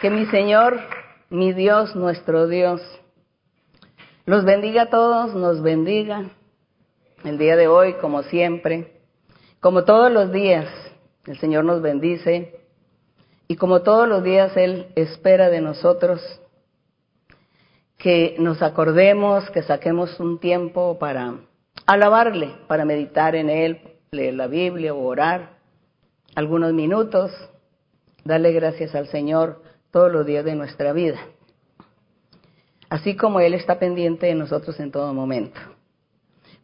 Que mi Señor, mi Dios, nuestro Dios, los bendiga a todos, nos bendiga el día de hoy, como siempre, como todos los días, el Señor nos bendice y como todos los días Él espera de nosotros que nos acordemos, que saquemos un tiempo para alabarle, para meditar en Él, leer la Biblia o orar algunos minutos, darle gracias al Señor todos los días de nuestra vida, así como Él está pendiente de nosotros en todo momento.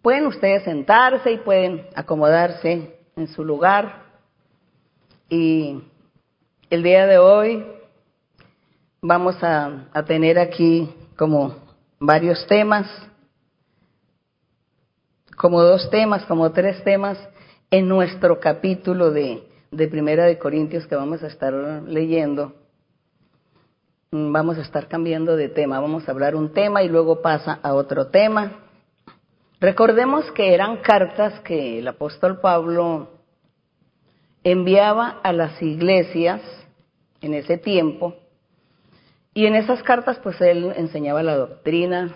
Pueden ustedes sentarse y pueden acomodarse en su lugar y el día de hoy vamos a, tener aquí como varios temas, como dos temas, como tres temas en nuestro capítulo de, de Primera de Corintios que vamos a estar leyendo. Mm, vamos a estar cambiando de tema, vamos a hablar un tema y luego pasa a otro tema. Recordemos que eran cartas que el apóstol Pablo enviaba a las iglesias en ese tiempo y en esas cartas pues él enseñaba la doctrina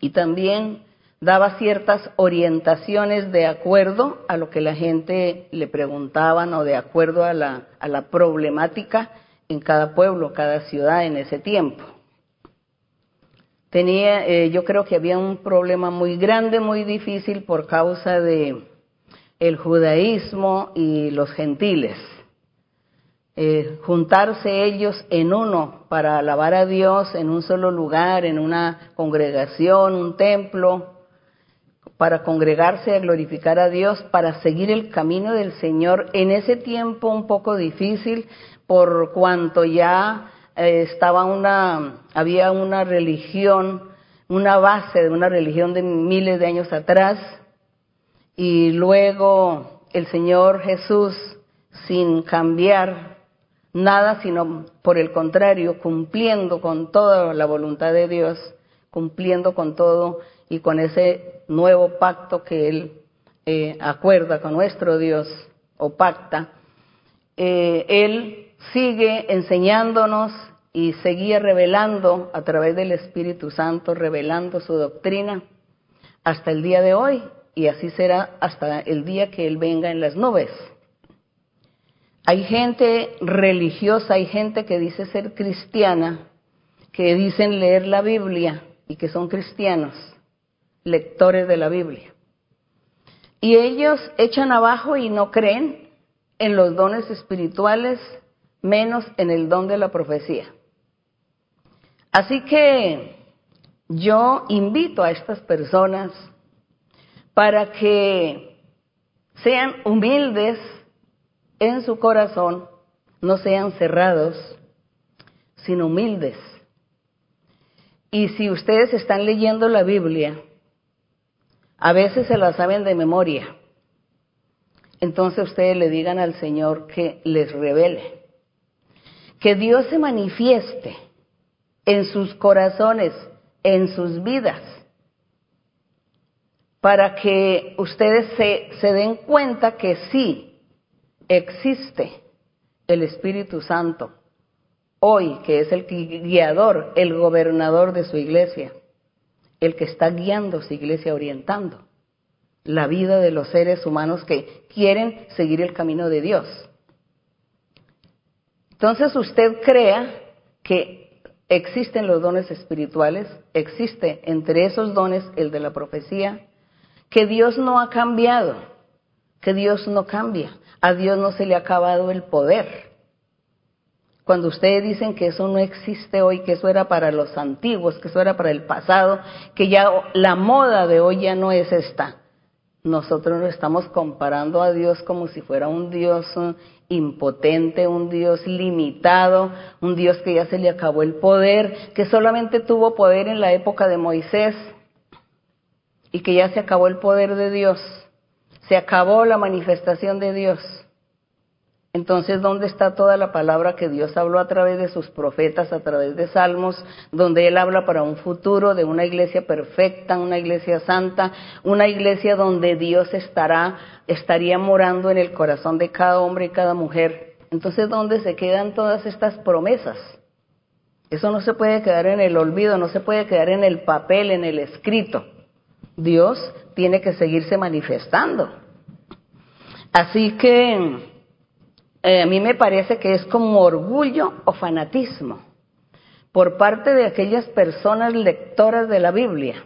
y también daba ciertas orientaciones de acuerdo a lo que la gente le preguntaban o de acuerdo a la, a la problemática en cada pueblo, cada ciudad en ese tiempo. Tenía, eh, yo creo que había un problema muy grande, muy difícil por causa de el judaísmo y los gentiles. Eh, juntarse ellos en uno para alabar a Dios en un solo lugar, en una congregación, un templo, para congregarse a glorificar a Dios, para seguir el camino del Señor en ese tiempo un poco difícil, por cuanto ya eh, estaba una, había una religión, una base de una religión de miles de años atrás, y luego el Señor Jesús, sin cambiar nada, sino por el contrario, cumpliendo con toda la voluntad de Dios, cumpliendo con todo y con ese nuevo pacto que Él eh, acuerda con nuestro Dios o pacta, eh, Él sigue enseñándonos y seguía revelando a través del Espíritu Santo, revelando su doctrina hasta el día de hoy y así será hasta el día que Él venga en las nubes. Hay gente religiosa, hay gente que dice ser cristiana, que dicen leer la Biblia y que son cristianos, lectores de la Biblia. Y ellos echan abajo y no creen en los dones espirituales menos en el don de la profecía. Así que yo invito a estas personas para que sean humildes en su corazón, no sean cerrados, sino humildes. Y si ustedes están leyendo la Biblia, a veces se la saben de memoria. Entonces ustedes le digan al Señor que les revele que Dios se manifieste en sus corazones, en sus vidas, para que ustedes se, den cuenta que sí existe el Espíritu Santo hoy, que es el guiador, el gobernador de su iglesia, el que está guiando su iglesia, orientando la vida de los seres humanos que quieren seguir el camino de Dios. Entonces usted crea que existen los dones espirituales, existe entre esos dones el de la profecía, que Dios no ha cambiado, que Dios no cambia, a Dios no se le ha acabado el poder. Cuando ustedes dicen que eso no existe hoy, que eso era para los antiguos, que eso era para el pasado, que ya la moda de hoy ya no es esta. Nosotros nos estamos comparando a Dios como si fuera un Dios impotente, un Dios limitado, un Dios que ya se le acabó el poder, que solamente tuvo poder en la época de Moisés y que ya se acabó el poder de Dios, se acabó la manifestación de Dios. Entonces, ¿dónde está toda la palabra que Dios habló a través de sus profetas, a través de salmos, donde Él habla para un futuro de una iglesia perfecta, una iglesia santa, una iglesia donde Dios estará, estaría morando en el corazón de cada hombre y cada mujer Entonces, ¿dónde se quedan todas estas promesas? Eso no se puede quedar en el olvido, no se puede quedar en el papel, en el escrito. Dios tiene que seguirse manifestando. Así que eh, a mí me parece que es como orgullo o fanatismo por parte de aquellas personas lectoras de la Biblia.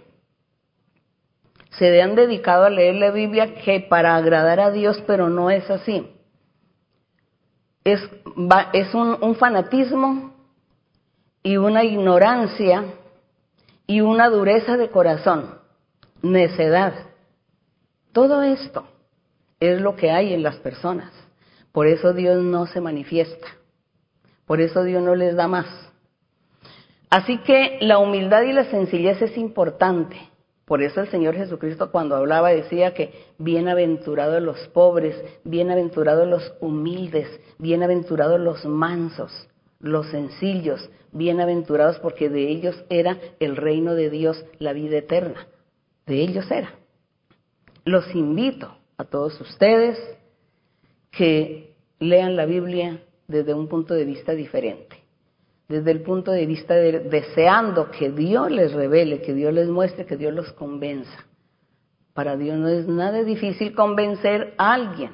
Se han dedicado a leer la Biblia que para agradar a Dios, pero no es así. Es, es un, un fanatismo y una ignorancia y una dureza de corazón, necedad. Todo esto es lo que hay en las personas. Por eso Dios no se manifiesta. Por eso Dios no les da más. Así que la humildad y la sencillez es importante. Por eso el Señor Jesucristo cuando hablaba decía que bienaventurados los pobres, bienaventurados los humildes, bienaventurados los mansos, los sencillos, bienaventurados porque de ellos era el reino de Dios, la vida eterna. De ellos era. Los invito a todos ustedes que lean la Biblia desde un punto de vista diferente desde el punto de vista de deseando que Dios les revele, que Dios les muestre, que Dios los convenza. Para Dios no es nada difícil convencer a alguien.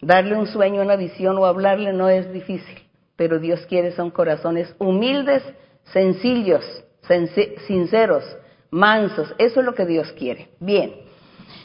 Darle un sueño, una visión o hablarle no es difícil, pero Dios quiere son corazones humildes, sencillos, sinceros, mansos. Eso es lo que Dios quiere. Bien.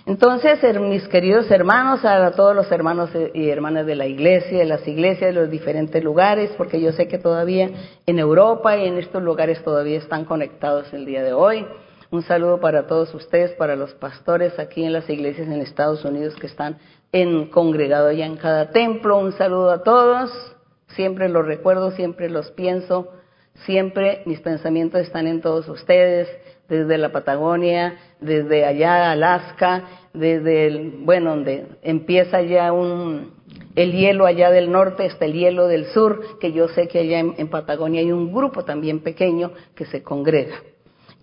Entonces, mis queridos hermanos, a todos los hermanos y hermanas de la iglesia, de las iglesias, de los diferentes lugares, porque yo sé que todavía en Europa y en estos lugares todavía están conectados el día de hoy. Un saludo para todos ustedes, para los pastores aquí en las iglesias en Estados Unidos que están en congregado ya en cada templo. Un saludo a todos. Siempre los recuerdo, siempre los pienso, siempre mis pensamientos están en todos ustedes desde la Patagonia, desde allá Alaska, desde el, bueno, donde empieza ya un, el hielo allá del norte hasta el hielo del sur, que yo sé que allá en, Patagonia hay un grupo también pequeño que se congrega.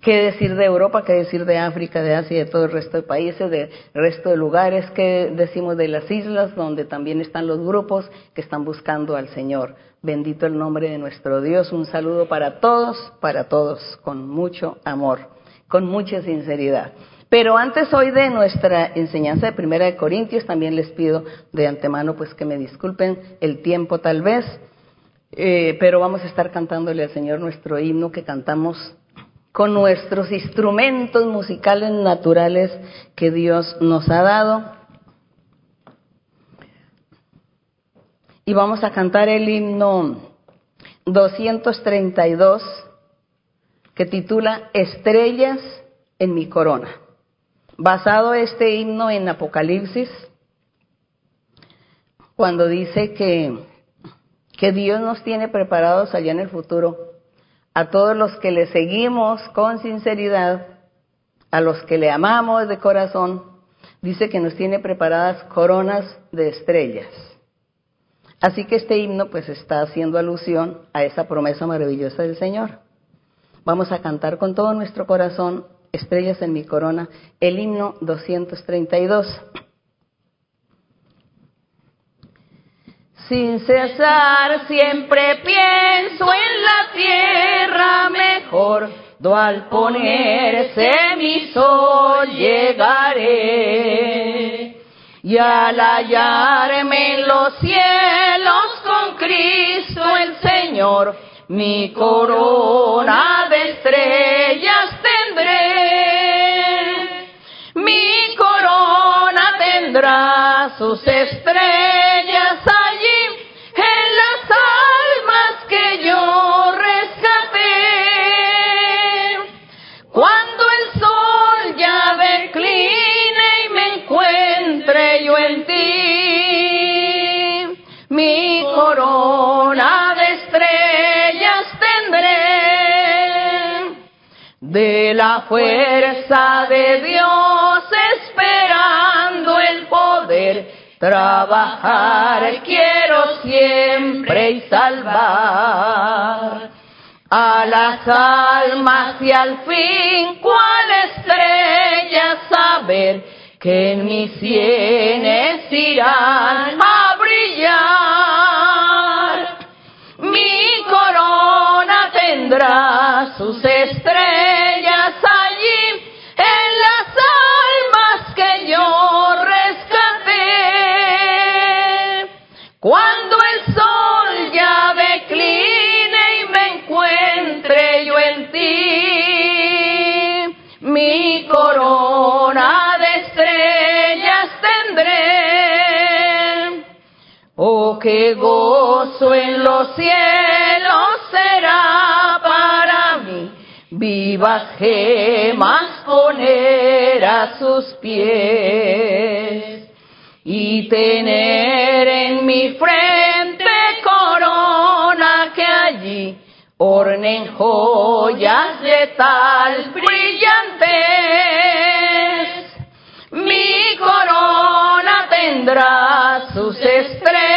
¿Qué decir de Europa? ¿Qué decir de África, de Asia de todo el resto de países, del resto de lugares? ¿Qué decimos de las islas donde también están los grupos que están buscando al Señor? Bendito el nombre de nuestro Dios. Un saludo para todos, para todos, con mucho amor, con mucha sinceridad. Pero antes hoy de nuestra enseñanza de Primera de Corintios, también les pido de antemano pues que me disculpen el tiempo tal vez, eh, pero vamos a estar cantándole al Señor nuestro himno que cantamos con nuestros instrumentos musicales naturales que Dios nos ha dado. y vamos a cantar el himno 232 que titula Estrellas en mi corona. Basado este himno en Apocalipsis, cuando dice que, que Dios nos tiene preparados allá en el futuro a todos los que le seguimos con sinceridad, a los que le amamos de corazón, dice que nos tiene preparadas coronas de estrellas. Así que este himno pues está haciendo alusión a esa promesa maravillosa del Señor. Vamos a cantar con todo nuestro corazón, Estrellas en mi corona, el himno 232. Sin cesar siempre pienso en la tierra mejor, do al ponerse mi sol llegaré. Y al hallarme en los cielos con Cristo el Señor, mi corona de estrellas tendré. Mi corona tendrá sus estrellas De la fuerza de Dios esperando el poder trabajar quiero siempre y salvar a las almas y al fin cuál estrella saber que en mis sienes irán a brillar. Mi corona tendrá sus estrellas Qué gozo en los cielos será para mí vivas gemas poner a sus pies y tener en mi frente corona que allí ornen joyas de tal brillantez. Mi corona tendrá sus estrellas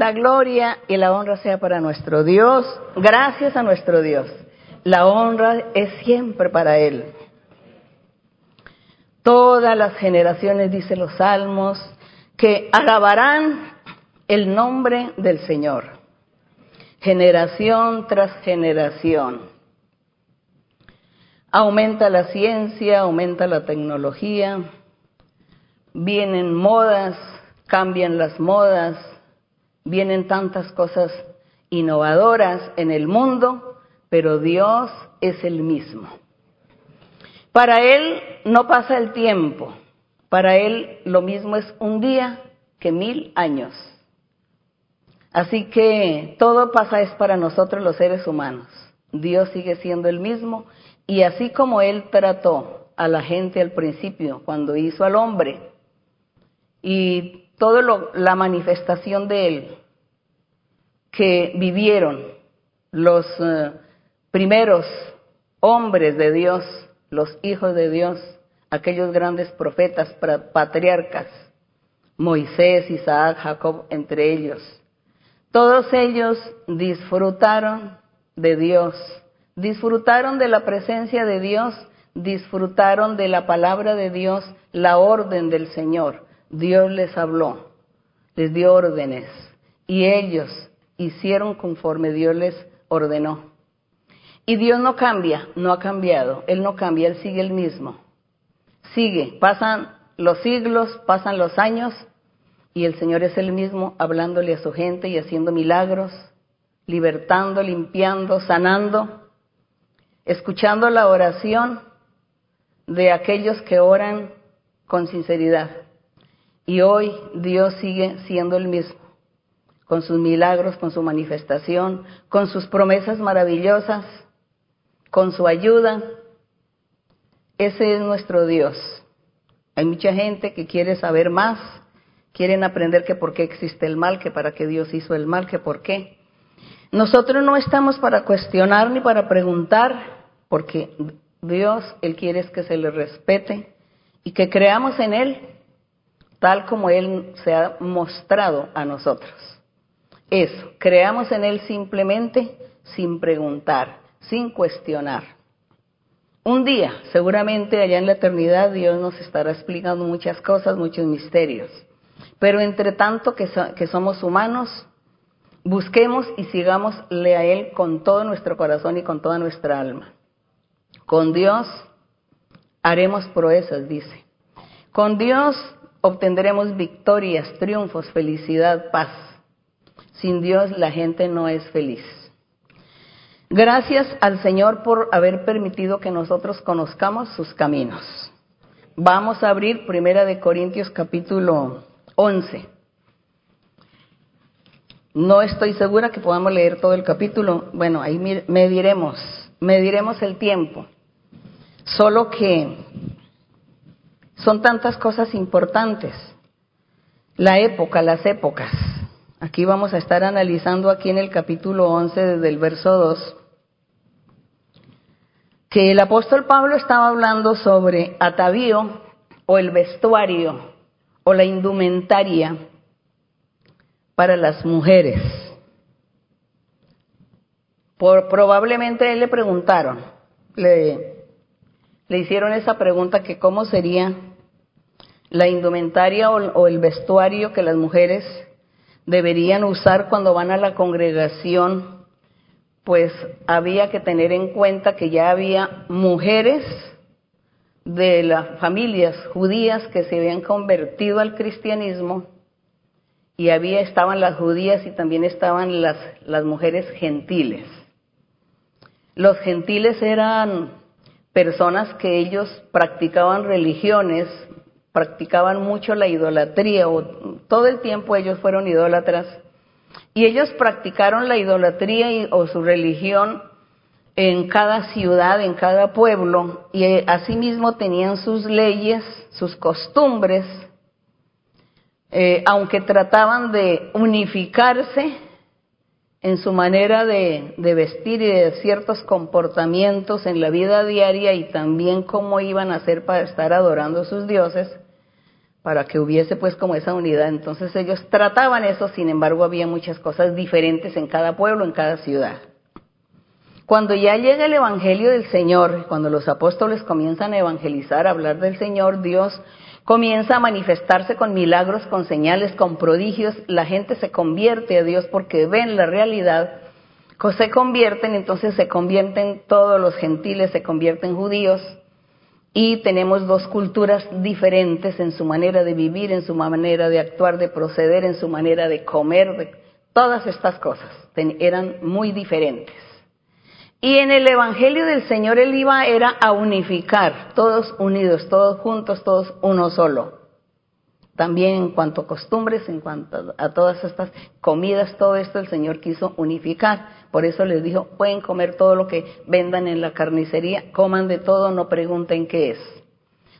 La gloria y la honra sea para nuestro Dios. Gracias a nuestro Dios. La honra es siempre para Él. Todas las generaciones, dice los salmos, que alabarán el nombre del Señor. Generación tras generación. Aumenta la ciencia, aumenta la tecnología, vienen modas, cambian las modas, vienen tantas cosas innovadoras en el mundo, pero Dios es el mismo. Para Él no pasa el tiempo, para Él lo mismo es un día que mil años. Así que todo pasa es para nosotros los seres humanos. Dios sigue siendo el mismo y así como Él trató a la gente al principio, cuando hizo al hombre, y toda la manifestación de Él que vivieron los uh, primeros hombres de Dios, los hijos de Dios, aquellos grandes profetas, patriarcas, Moisés, Isaac, Jacob, entre ellos. Todos ellos disfrutaron de Dios, disfrutaron de la presencia de Dios, disfrutaron de la palabra de Dios, la orden del Señor. Dios les habló, les dio órdenes y ellos hicieron conforme Dios les ordenó. Y Dios no cambia, no ha cambiado, Él no cambia, Él sigue el mismo. Sigue, pasan los siglos, pasan los años y el Señor es el mismo hablándole a su gente y haciendo milagros, libertando, limpiando, sanando, escuchando la oración de aquellos que oran con sinceridad. Y hoy Dios sigue siendo el mismo, con sus milagros, con su manifestación, con sus promesas maravillosas, con su ayuda. Ese es nuestro Dios. Hay mucha gente que quiere saber más, quieren aprender que por qué existe el mal, que para qué Dios hizo el mal, que por qué. Nosotros no estamos para cuestionar ni para preguntar, porque Dios, Él quiere que se le respete y que creamos en Él tal como Él se ha mostrado a nosotros. Eso, creamos en Él simplemente sin preguntar, sin cuestionar. Un día, seguramente allá en la eternidad, Dios nos estará explicando muchas cosas, muchos misterios. Pero entre tanto que, que somos humanos, busquemos y sigámosle a Él con todo nuestro corazón y con toda nuestra alma. Con Dios haremos proezas, dice. Con Dios obtendremos victorias, triunfos, felicidad, paz. Sin Dios la gente no es feliz. Gracias al Señor por haber permitido que nosotros conozcamos sus caminos. Vamos a abrir Primera de Corintios capítulo 11. No estoy segura que podamos leer todo el capítulo. Bueno, ahí mediremos, mediremos el tiempo. Solo que son tantas cosas importantes. La época, las épocas. Aquí vamos a estar analizando aquí en el capítulo 11 desde el verso 2 que el apóstol Pablo estaba hablando sobre atavío o el vestuario o la indumentaria para las mujeres. Por, probablemente él le preguntaron, le, le hicieron esa pregunta que cómo sería la indumentaria o, el vestuario que las mujeres deberían usar cuando van a la congregación, pues había que tener en cuenta que ya había mujeres de las familias judías que se habían convertido al cristianismo y había estaban las judías y también estaban las, las mujeres gentiles. Los gentiles eran personas que ellos practicaban religiones practicaban mucho la idolatría, o todo el tiempo ellos fueron idólatras, y ellos practicaron la idolatría o su religión en cada ciudad, en cada pueblo, y eh, asimismo tenían sus leyes, sus costumbres, eh, aunque trataban de unificarse en su manera de, vestir y de ciertos comportamientos en la vida diaria y también cómo iban a hacer para estar adorando a sus dioses, para que hubiese pues como esa unidad. Entonces ellos trataban eso, sin embargo había muchas cosas diferentes en cada pueblo, en cada ciudad. Cuando ya llega el Evangelio del Señor, cuando los apóstoles comienzan a evangelizar, a hablar del Señor, Dios comienza a manifestarse con milagros, con señales, con prodigios, la gente se convierte a Dios porque ven la realidad, se convierten, entonces se convierten todos los gentiles, se convierten judíos, y tenemos dos culturas diferentes en su manera de vivir, en su manera de actuar, de proceder, en su manera de comer, todas estas cosas. Eran muy diferentes. Y en el Evangelio del Señor él iba era a unificar, todos unidos, todos juntos, todos uno solo. También en cuanto a costumbres, en cuanto a todas estas comidas, todo esto el Señor quiso unificar. Por eso les dijo, pueden comer todo lo que vendan en la carnicería, coman de todo, no pregunten qué es.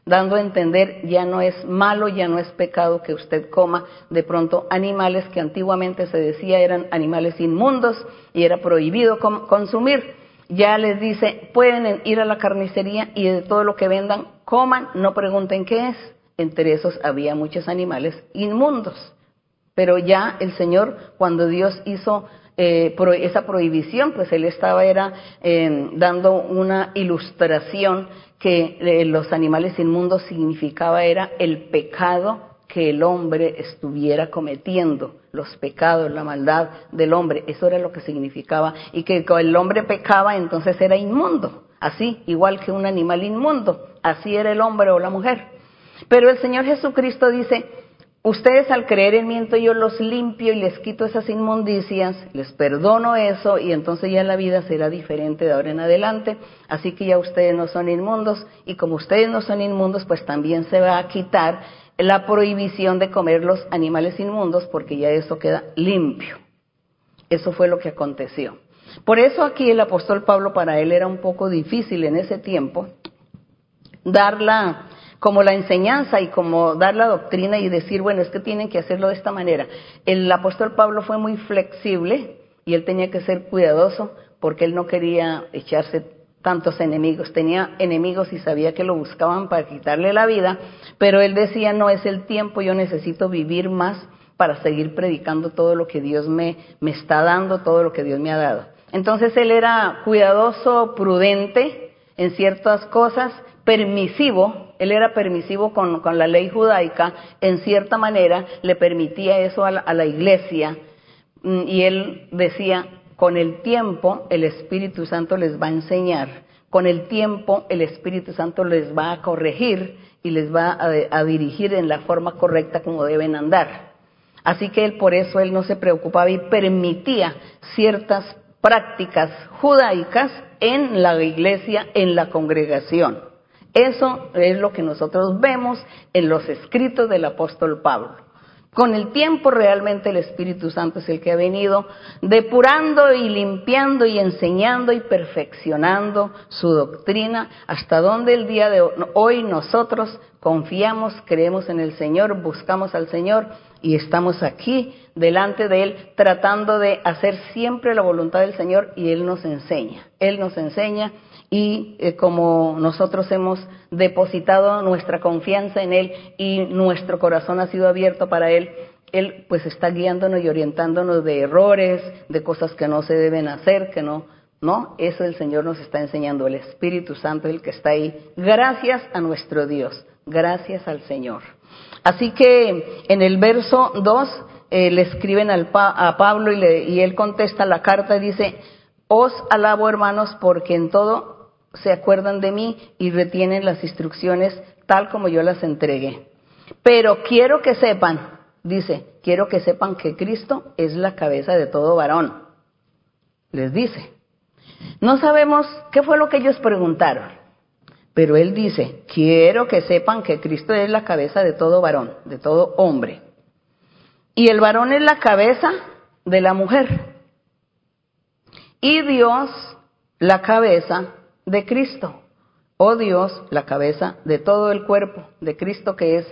Dando a entender, ya no es malo, ya no es pecado que usted coma de pronto animales que antiguamente se decía eran animales inmundos y era prohibido consumir. Ya les dice, pueden ir a la carnicería y de todo lo que vendan, coman, no pregunten qué es. Entre esos había muchos animales inmundos. Pero ya el Señor, cuando Dios hizo eh, esa prohibición, pues él estaba era em, dando una ilustración que eh, los animales inmundos significaba era el pecado que el hombre estuviera cometiendo, los pecados, la maldad del hombre, eso era lo que significaba, y que el hombre pecaba entonces era inmundo, así, igual que un animal inmundo, así era el hombre o la mujer. Pero el Señor Jesucristo dice, Ustedes al creer en mí, yo los limpio y les quito esas inmundicias, les perdono eso y entonces ya la vida será diferente de ahora en adelante. Así que ya ustedes no son inmundos y como ustedes no son inmundos, pues también se va a quitar la prohibición de comer los animales inmundos porque ya eso queda limpio. Eso fue lo que aconteció. Por eso aquí el apóstol Pablo para él era un poco difícil en ese tiempo dar la como la enseñanza y como dar la doctrina y decir, bueno, es que tienen que hacerlo de esta manera. El apóstol Pablo fue muy flexible y él tenía que ser cuidadoso porque él no quería echarse tantos enemigos. Tenía enemigos y sabía que lo buscaban para quitarle la vida, pero él decía, no es el tiempo, yo necesito vivir más para seguir predicando todo lo que Dios me, me está dando, todo lo que Dios me ha dado. Entonces él era cuidadoso, prudente en ciertas cosas, permisivo, él era permisivo con, la ley judaica, en cierta manera le permitía eso a la, iglesia mm, y él decía, con el tiempo el Espíritu Santo les va a enseñar, con el tiempo el Espíritu Santo les va a corregir y les va a, dirigir en la forma correcta como deben andar. Así que él por eso él no se preocupaba y permitía ciertas prácticas judaicas en la iglesia, en la congregación. Eso es lo que nosotros vemos en los escritos del apóstol Pablo. Con el tiempo realmente el Espíritu Santo es el que ha venido depurando y limpiando y enseñando y perfeccionando su doctrina hasta donde el día de hoy nosotros confiamos, creemos en el Señor, buscamos al Señor y estamos aquí delante de Él tratando de hacer siempre la voluntad del Señor y Él nos enseña. Él nos enseña y eh, como nosotros hemos depositado nuestra confianza en Él y nuestro corazón ha sido abierto para Él, Él pues está guiándonos y orientándonos de errores, de cosas que no se deben hacer, que no, no, eso el Señor nos está enseñando, el Espíritu Santo, el que está ahí. Gracias a nuestro Dios, gracias al Señor. Así que en el verso 2 eh, le escriben al a Pablo y, le, y él contesta la carta y dice, os alabo hermanos porque en todo se acuerdan de mí y retienen las instrucciones tal como yo las entregué. Pero quiero que sepan, dice, quiero que sepan que Cristo es la cabeza de todo varón. Les dice. No sabemos qué fue lo que ellos preguntaron, pero él dice, quiero que sepan que Cristo es la cabeza de todo varón, de todo hombre. Y el varón es la cabeza de la mujer. Y Dios la cabeza de Cristo. O Dios la cabeza de todo el cuerpo de Cristo que es.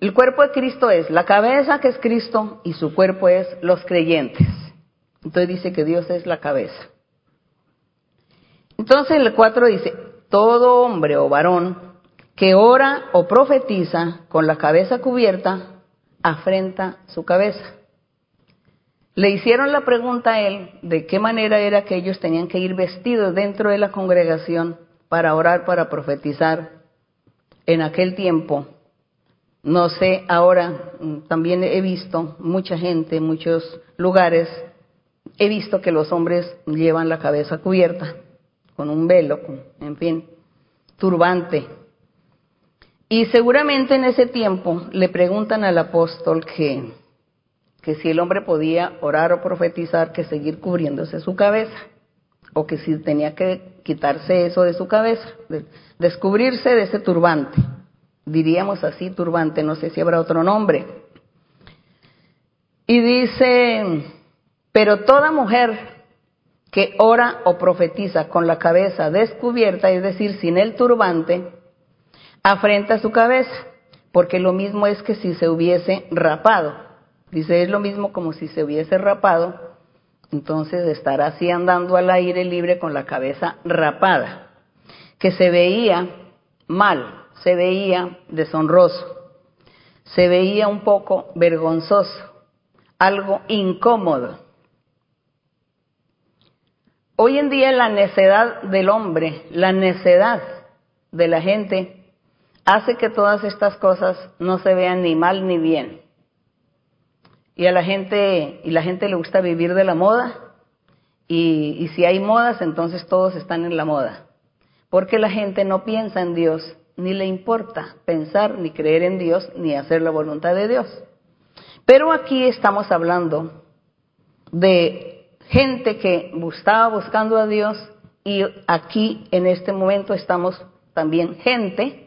El cuerpo de Cristo es la cabeza que es Cristo y su cuerpo es los creyentes. Entonces dice que Dios es la cabeza. Entonces el 4 dice, todo hombre o varón que ora o profetiza con la cabeza cubierta afrenta su cabeza. Le hicieron la pregunta a él de qué manera era que ellos tenían que ir vestidos dentro de la congregación para orar, para profetizar en aquel tiempo. No sé, ahora mm, también he visto mucha gente, en muchos lugares, he visto que los hombres llevan la cabeza cubierta con un velo, en fin, turbante, y seguramente en ese tiempo le preguntan al apóstol que, que si el hombre podía orar o profetizar que seguir cubriéndose su cabeza, o que si tenía que quitarse eso de su cabeza, descubrirse de ese turbante. Diríamos así, turbante, no sé si habrá otro nombre. Y dice, pero toda mujer que ora o profetiza con la cabeza descubierta, es decir, sin el turbante, afrenta su cabeza, porque lo mismo es que si se hubiese rapado. Dice, es lo mismo como si se hubiese rapado, entonces estará así andando al aire libre con la cabeza rapada, que se veía mal, se veía deshonroso, se veía un poco vergonzoso, algo incómodo. Hoy en día la necedad del hombre, la necedad de la gente, hace que todas estas cosas no se vean ni mal ni bien. Y a la gente, y la gente le gusta vivir de la moda, y, y si hay modas, entonces todos están en la moda. Porque la gente no piensa en Dios, ni le importa pensar, ni creer en Dios, ni hacer la voluntad de Dios. Pero aquí estamos hablando de gente que estaba buscando a Dios y aquí en este momento estamos también gente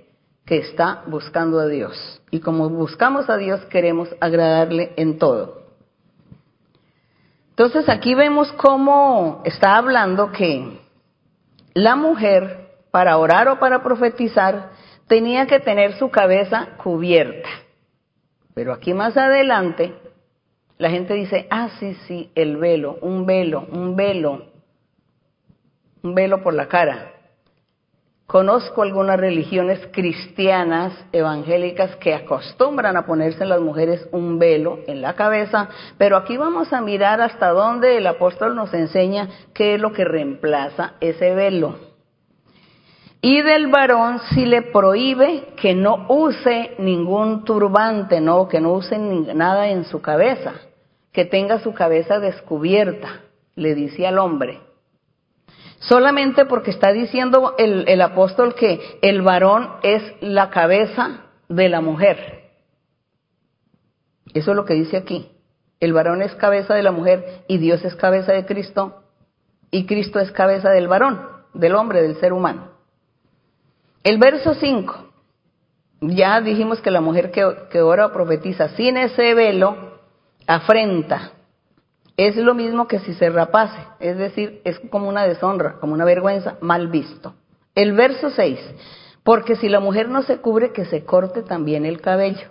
que está buscando a Dios. Y como buscamos a Dios, queremos agradarle en todo. Entonces aquí vemos cómo está hablando que la mujer, para orar o para profetizar, tenía que tener su cabeza cubierta. Pero aquí más adelante, la gente dice, ah, sí, sí, el velo, un velo, un velo, un velo por la cara. Conozco algunas religiones cristianas evangélicas que acostumbran a ponerse las mujeres un velo en la cabeza, pero aquí vamos a mirar hasta dónde el apóstol nos enseña qué es lo que reemplaza ese velo. Y del varón si le prohíbe que no use ningún turbante, no, que no use nada en su cabeza, que tenga su cabeza descubierta, le dice al hombre solamente porque está diciendo el, apóstol que el varón es la cabeza de la mujer. Eso es lo que dice aquí. El varón es cabeza de la mujer y Dios es cabeza de Cristo y Cristo es cabeza del varón, del hombre, del ser humano. El verso 5, ya dijimos que la mujer que, que ora o profetiza sin ese velo afrenta es lo mismo que si se rapase, es decir, es como una deshonra, como una vergüenza, mal visto. El verso 6, porque si la mujer no se cubre, que se corte también el cabello.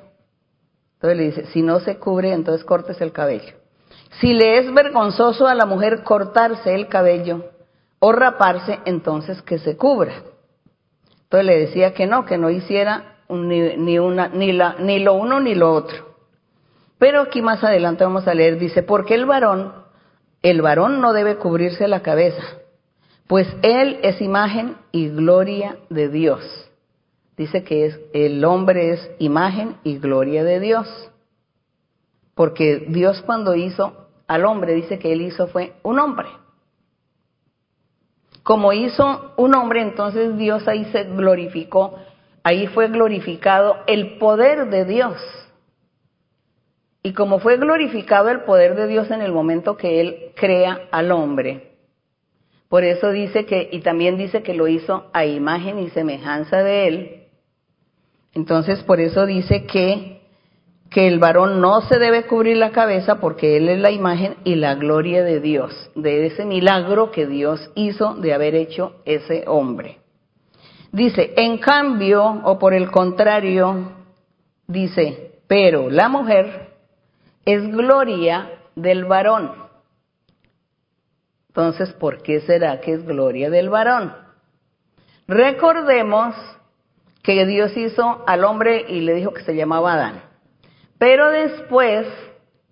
Entonces le dice, si no se cubre, entonces cortes el cabello. Si le es vergonzoso a la mujer cortarse el cabello o raparse, entonces que se cubra. Entonces le decía que no, que no hiciera ni, ni, una, ni, la, ni lo uno ni lo otro. Pero aquí más adelante vamos a leer, dice, porque el varón, el varón no debe cubrirse la cabeza, pues él es imagen y gloria de Dios. Dice que es, el hombre es imagen y gloria de Dios. Porque Dios cuando hizo al hombre, dice que él hizo fue un hombre. Como hizo un hombre, entonces Dios ahí se glorificó, ahí fue glorificado el poder de Dios. Y como fue glorificado el poder de Dios en el momento que Él crea al hombre, por eso dice que, y también dice que lo hizo a imagen y semejanza de Él, entonces por eso dice que, que el varón no se debe cubrir la cabeza porque Él es la imagen y la gloria de Dios, de ese milagro que Dios hizo de haber hecho ese hombre. Dice, en cambio, o por el contrario, dice, pero la mujer es gloria del varón. Entonces, ¿por qué será que es gloria del varón? Recordemos que Dios hizo al hombre y le dijo que se llamaba Adán. Pero después,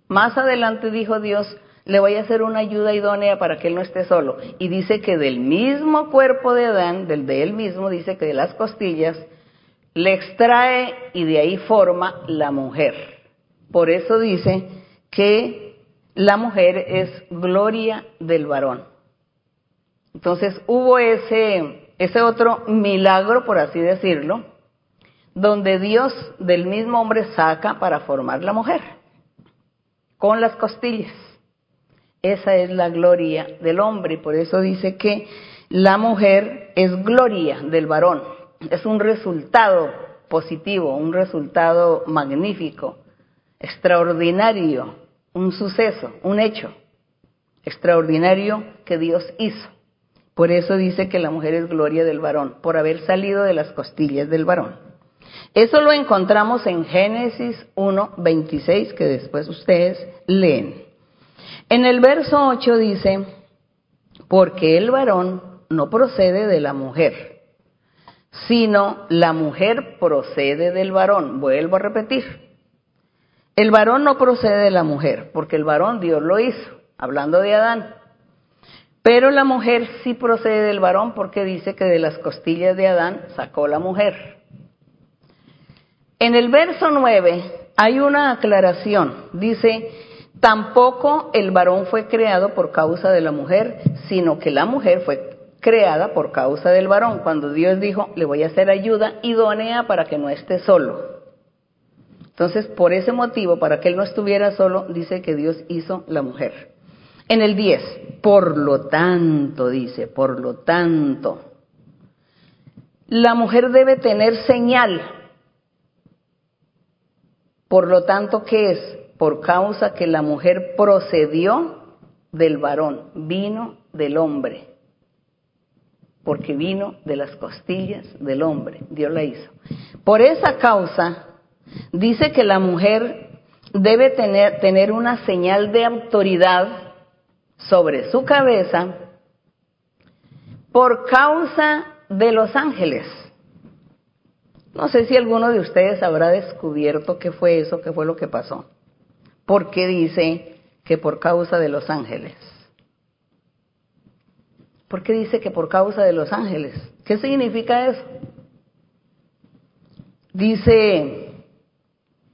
más adelante dijo Dios, le voy a hacer una ayuda idónea para que él no esté solo. Y dice que del mismo cuerpo de Adán, del de él mismo, dice que de las costillas, le extrae y de ahí forma la mujer. Por eso dice que la mujer es gloria del varón. Entonces hubo ese, ese otro milagro, por así decirlo, donde Dios del mismo hombre saca para formar la mujer, con las costillas. Esa es la gloria del hombre por eso dice que la mujer es gloria del varón, es un resultado positivo, un resultado magnífico extraordinario, un suceso, un hecho extraordinario que Dios hizo. Por eso dice que la mujer es gloria del varón, por haber salido de las costillas del varón. Eso lo encontramos en Génesis 1, 26, que después ustedes leen. En el verso 8 dice, porque el varón no procede de la mujer, sino la mujer procede del varón. Vuelvo a repetir, el varón no procede de la mujer, porque el varón Dios lo hizo, hablando de Adán. Pero la mujer sí procede del varón porque dice que de las costillas de Adán sacó la mujer. En el verso 9 hay una aclaración. Dice, tampoco el varón fue creado por causa de la mujer, sino que la mujer fue creada por causa del varón. Cuando Dios dijo, le voy a hacer ayuda idónea para que no esté solo. Entonces, por ese motivo, para que él no estuviera solo, dice que Dios hizo la mujer. En el 10, por lo tanto, dice, por lo tanto, la mujer debe tener señal. Por lo tanto, ¿qué es? Por causa que la mujer procedió del varón, vino del hombre. Porque vino de las costillas del hombre, Dios la hizo. Por esa causa, Dice que la mujer debe tener, tener una señal de autoridad sobre su cabeza por causa de los ángeles. No sé si alguno de ustedes habrá descubierto qué fue eso, qué fue lo que pasó. ¿Por qué dice que por causa de los ángeles? ¿Por qué dice que por causa de los ángeles? ¿Qué significa eso? Dice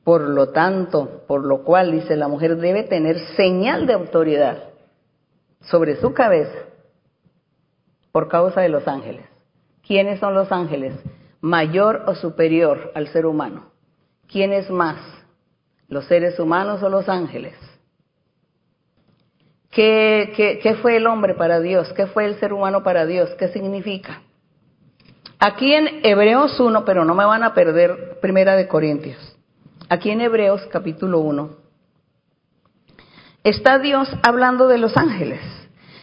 por lo tanto, por lo cual, dice, la mujer debe tener señal de autoridad sobre su cabeza por causa de los ángeles. ¿Quiénes son los ángeles? Mayor o superior al ser humano. ¿Quién es más? ¿Los seres humanos o los ángeles? ¿Qué, fue el hombre para Dios? ¿Qué fue el ser humano para Dios? ¿Qué significa? Aquí en Hebreos 1, pero no me van a perder Primera de Corintios. Aquí en Hebreos capítulo 1 está Dios hablando de los ángeles.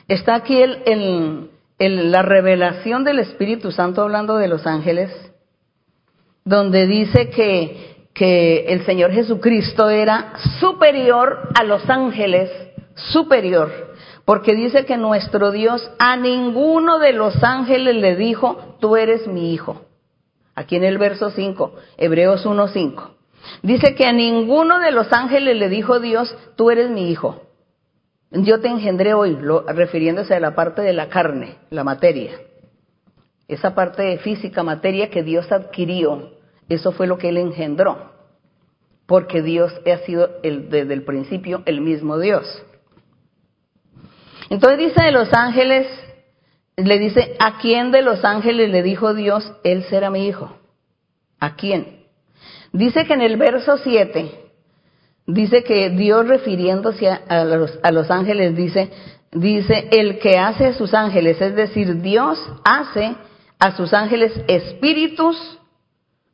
Está aquí el, la revelación del Espíritu Santo hablando de los ángeles, donde dice que, que el Señor Jesucristo era superior a los ángeles, superior, porque dice que nuestro Dios a ninguno de los ángeles le dijo, tú eres mi hijo. Aquí en el verso 5, Hebreos 1.5. Dice que a ninguno de los ángeles le dijo Dios, tú eres mi hijo. Yo te engendré hoy, refiriéndose a la parte de la carne, la materia. Esa parte de física, materia que Dios adquirió eso fue lo que él engendró, porque Dios ha sido desde el principio el mismo Dios. Entonces dice de los ángeles, le dice, ¿a quién de los ángeles le dijo Dios, él será mi hijo? ¿A quién? Dice que en el verso 7, dice que Dios refiriéndose a, los, a los ángeles, dice, dice, el que hace a sus ángeles, es decir, Dios hace a sus ángeles espíritus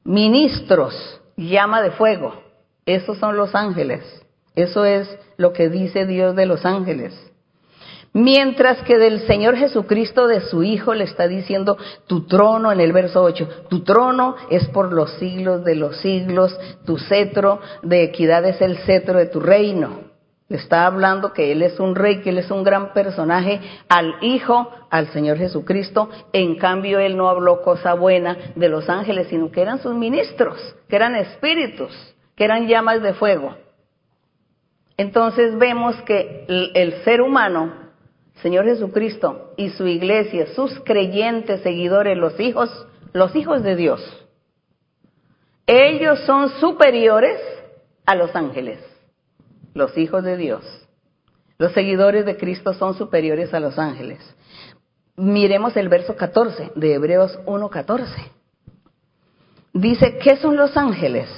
ministros, llama de fuego. Esos son los ángeles. Eso es lo que dice Dios de los ángeles. Mientras que del Señor Jesucristo, de su Hijo, le está diciendo tu trono en el verso 8. Tu trono es por los siglos de los siglos, tu cetro de equidad es el cetro de tu reino está hablando que Él es un rey, que Él es un gran personaje, al Hijo, al Señor Jesucristo. En cambio, Él no habló cosa buena de los ángeles, sino que eran sus ministros, que eran espíritus, que eran llamas de fuego. Entonces vemos que el, ser humano, Señor Jesucristo y su iglesia, sus creyentes, seguidores, los hijos, los hijos de Dios, ellos son superiores a los ángeles los hijos de Dios. Los seguidores de Cristo son superiores a los ángeles. Miremos el verso 14 de Hebreos 1.14. Dice, ¿qué son los ángeles?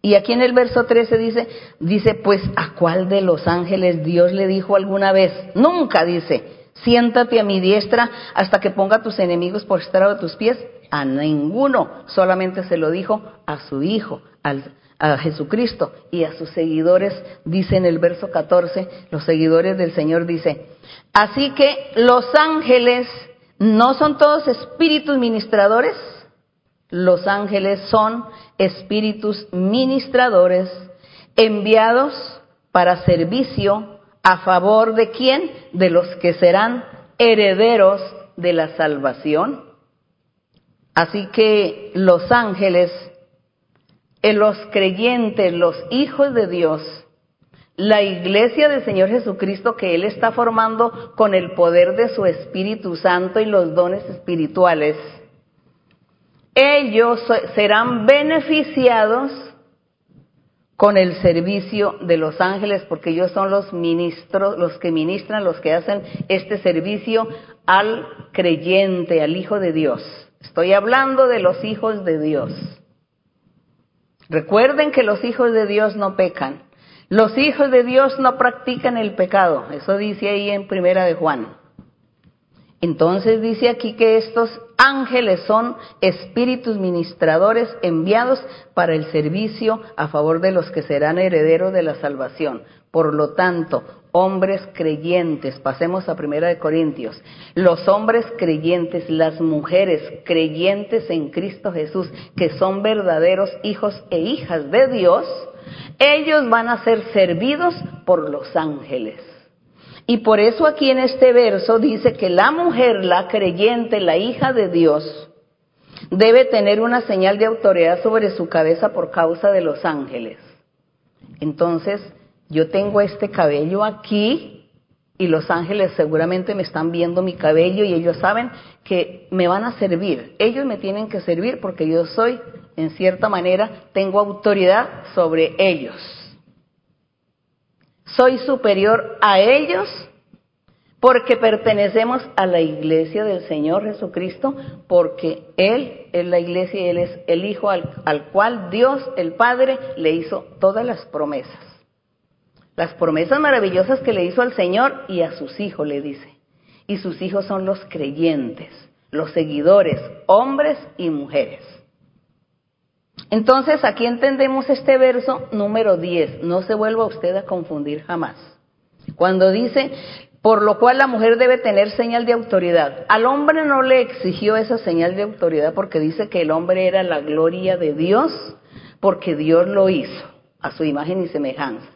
Y aquí en el verso 13 dice, dice, pues a cuál de los ángeles Dios le dijo alguna vez, nunca dice, siéntate a mi diestra hasta que ponga tus enemigos por estrado de tus pies. A ninguno, solamente se lo dijo a su Hijo, al, a Jesucristo y a sus seguidores, dice en el verso 14, los seguidores del Señor dice, así que los ángeles no son todos espíritus ministradores, los ángeles son espíritus ministradores enviados para servicio a favor de quién? De los que serán herederos de la salvación. Así que los ángeles en los creyentes, los hijos de Dios, la iglesia del Señor Jesucristo que Él está formando con el poder de su Espíritu Santo y los dones espirituales, ellos serán beneficiados con el servicio de los ángeles, porque ellos son los ministros, los que ministran, los que hacen este servicio al creyente, al Hijo de Dios. Estoy hablando de los hijos de Dios. Recuerden que los hijos de Dios no pecan. Los hijos de Dios no practican el pecado. Eso dice ahí en Primera de Juan. Entonces dice aquí que estos ángeles son espíritus ministradores enviados para el servicio a favor de los que serán herederos de la salvación. Por lo tanto, hombres creyentes, pasemos a Primera de Corintios, los hombres creyentes, las mujeres creyentes en Cristo Jesús, que son verdaderos hijos e hijas de Dios, ellos van a ser servidos por los ángeles. Y por eso aquí en este verso dice que la mujer, la creyente, la hija de Dios, debe tener una señal de autoridad sobre su cabeza por causa de los ángeles. Entonces, yo tengo este cabello aquí y los ángeles seguramente me están viendo mi cabello y ellos saben que me van a servir. Ellos me tienen que servir porque yo soy, en cierta manera, tengo autoridad sobre ellos. Soy superior a ellos porque pertenecemos a la iglesia del Señor Jesucristo, porque Él es la iglesia y Él es el Hijo al, al cual Dios, el Padre, le hizo todas las promesas. Las promesas maravillosas que le hizo al Señor y a sus hijos, le dice. Y sus hijos son los creyentes, los seguidores, hombres y mujeres. Entonces aquí entendemos este verso número 10. No se vuelva usted a confundir jamás. Cuando dice, por lo cual la mujer debe tener señal de autoridad. Al hombre no le exigió esa señal de autoridad porque dice que el hombre era la gloria de Dios porque Dios lo hizo a su imagen y semejanza.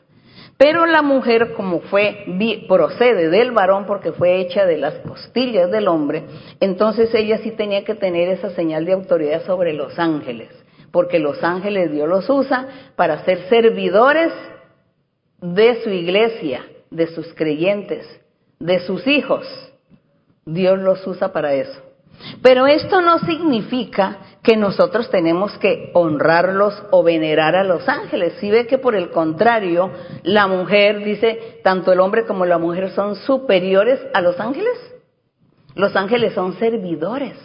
Pero la mujer, como fue, procede del varón porque fue hecha de las costillas del hombre, entonces ella sí tenía que tener esa señal de autoridad sobre los ángeles, porque los ángeles Dios los usa para ser servidores de su iglesia, de sus creyentes, de sus hijos. Dios los usa para eso. Pero esto no significa que nosotros tenemos que honrarlos o venerar a los ángeles. Si ve que por el contrario, la mujer, dice, tanto el hombre como la mujer son superiores a los ángeles. Los ángeles son servidores.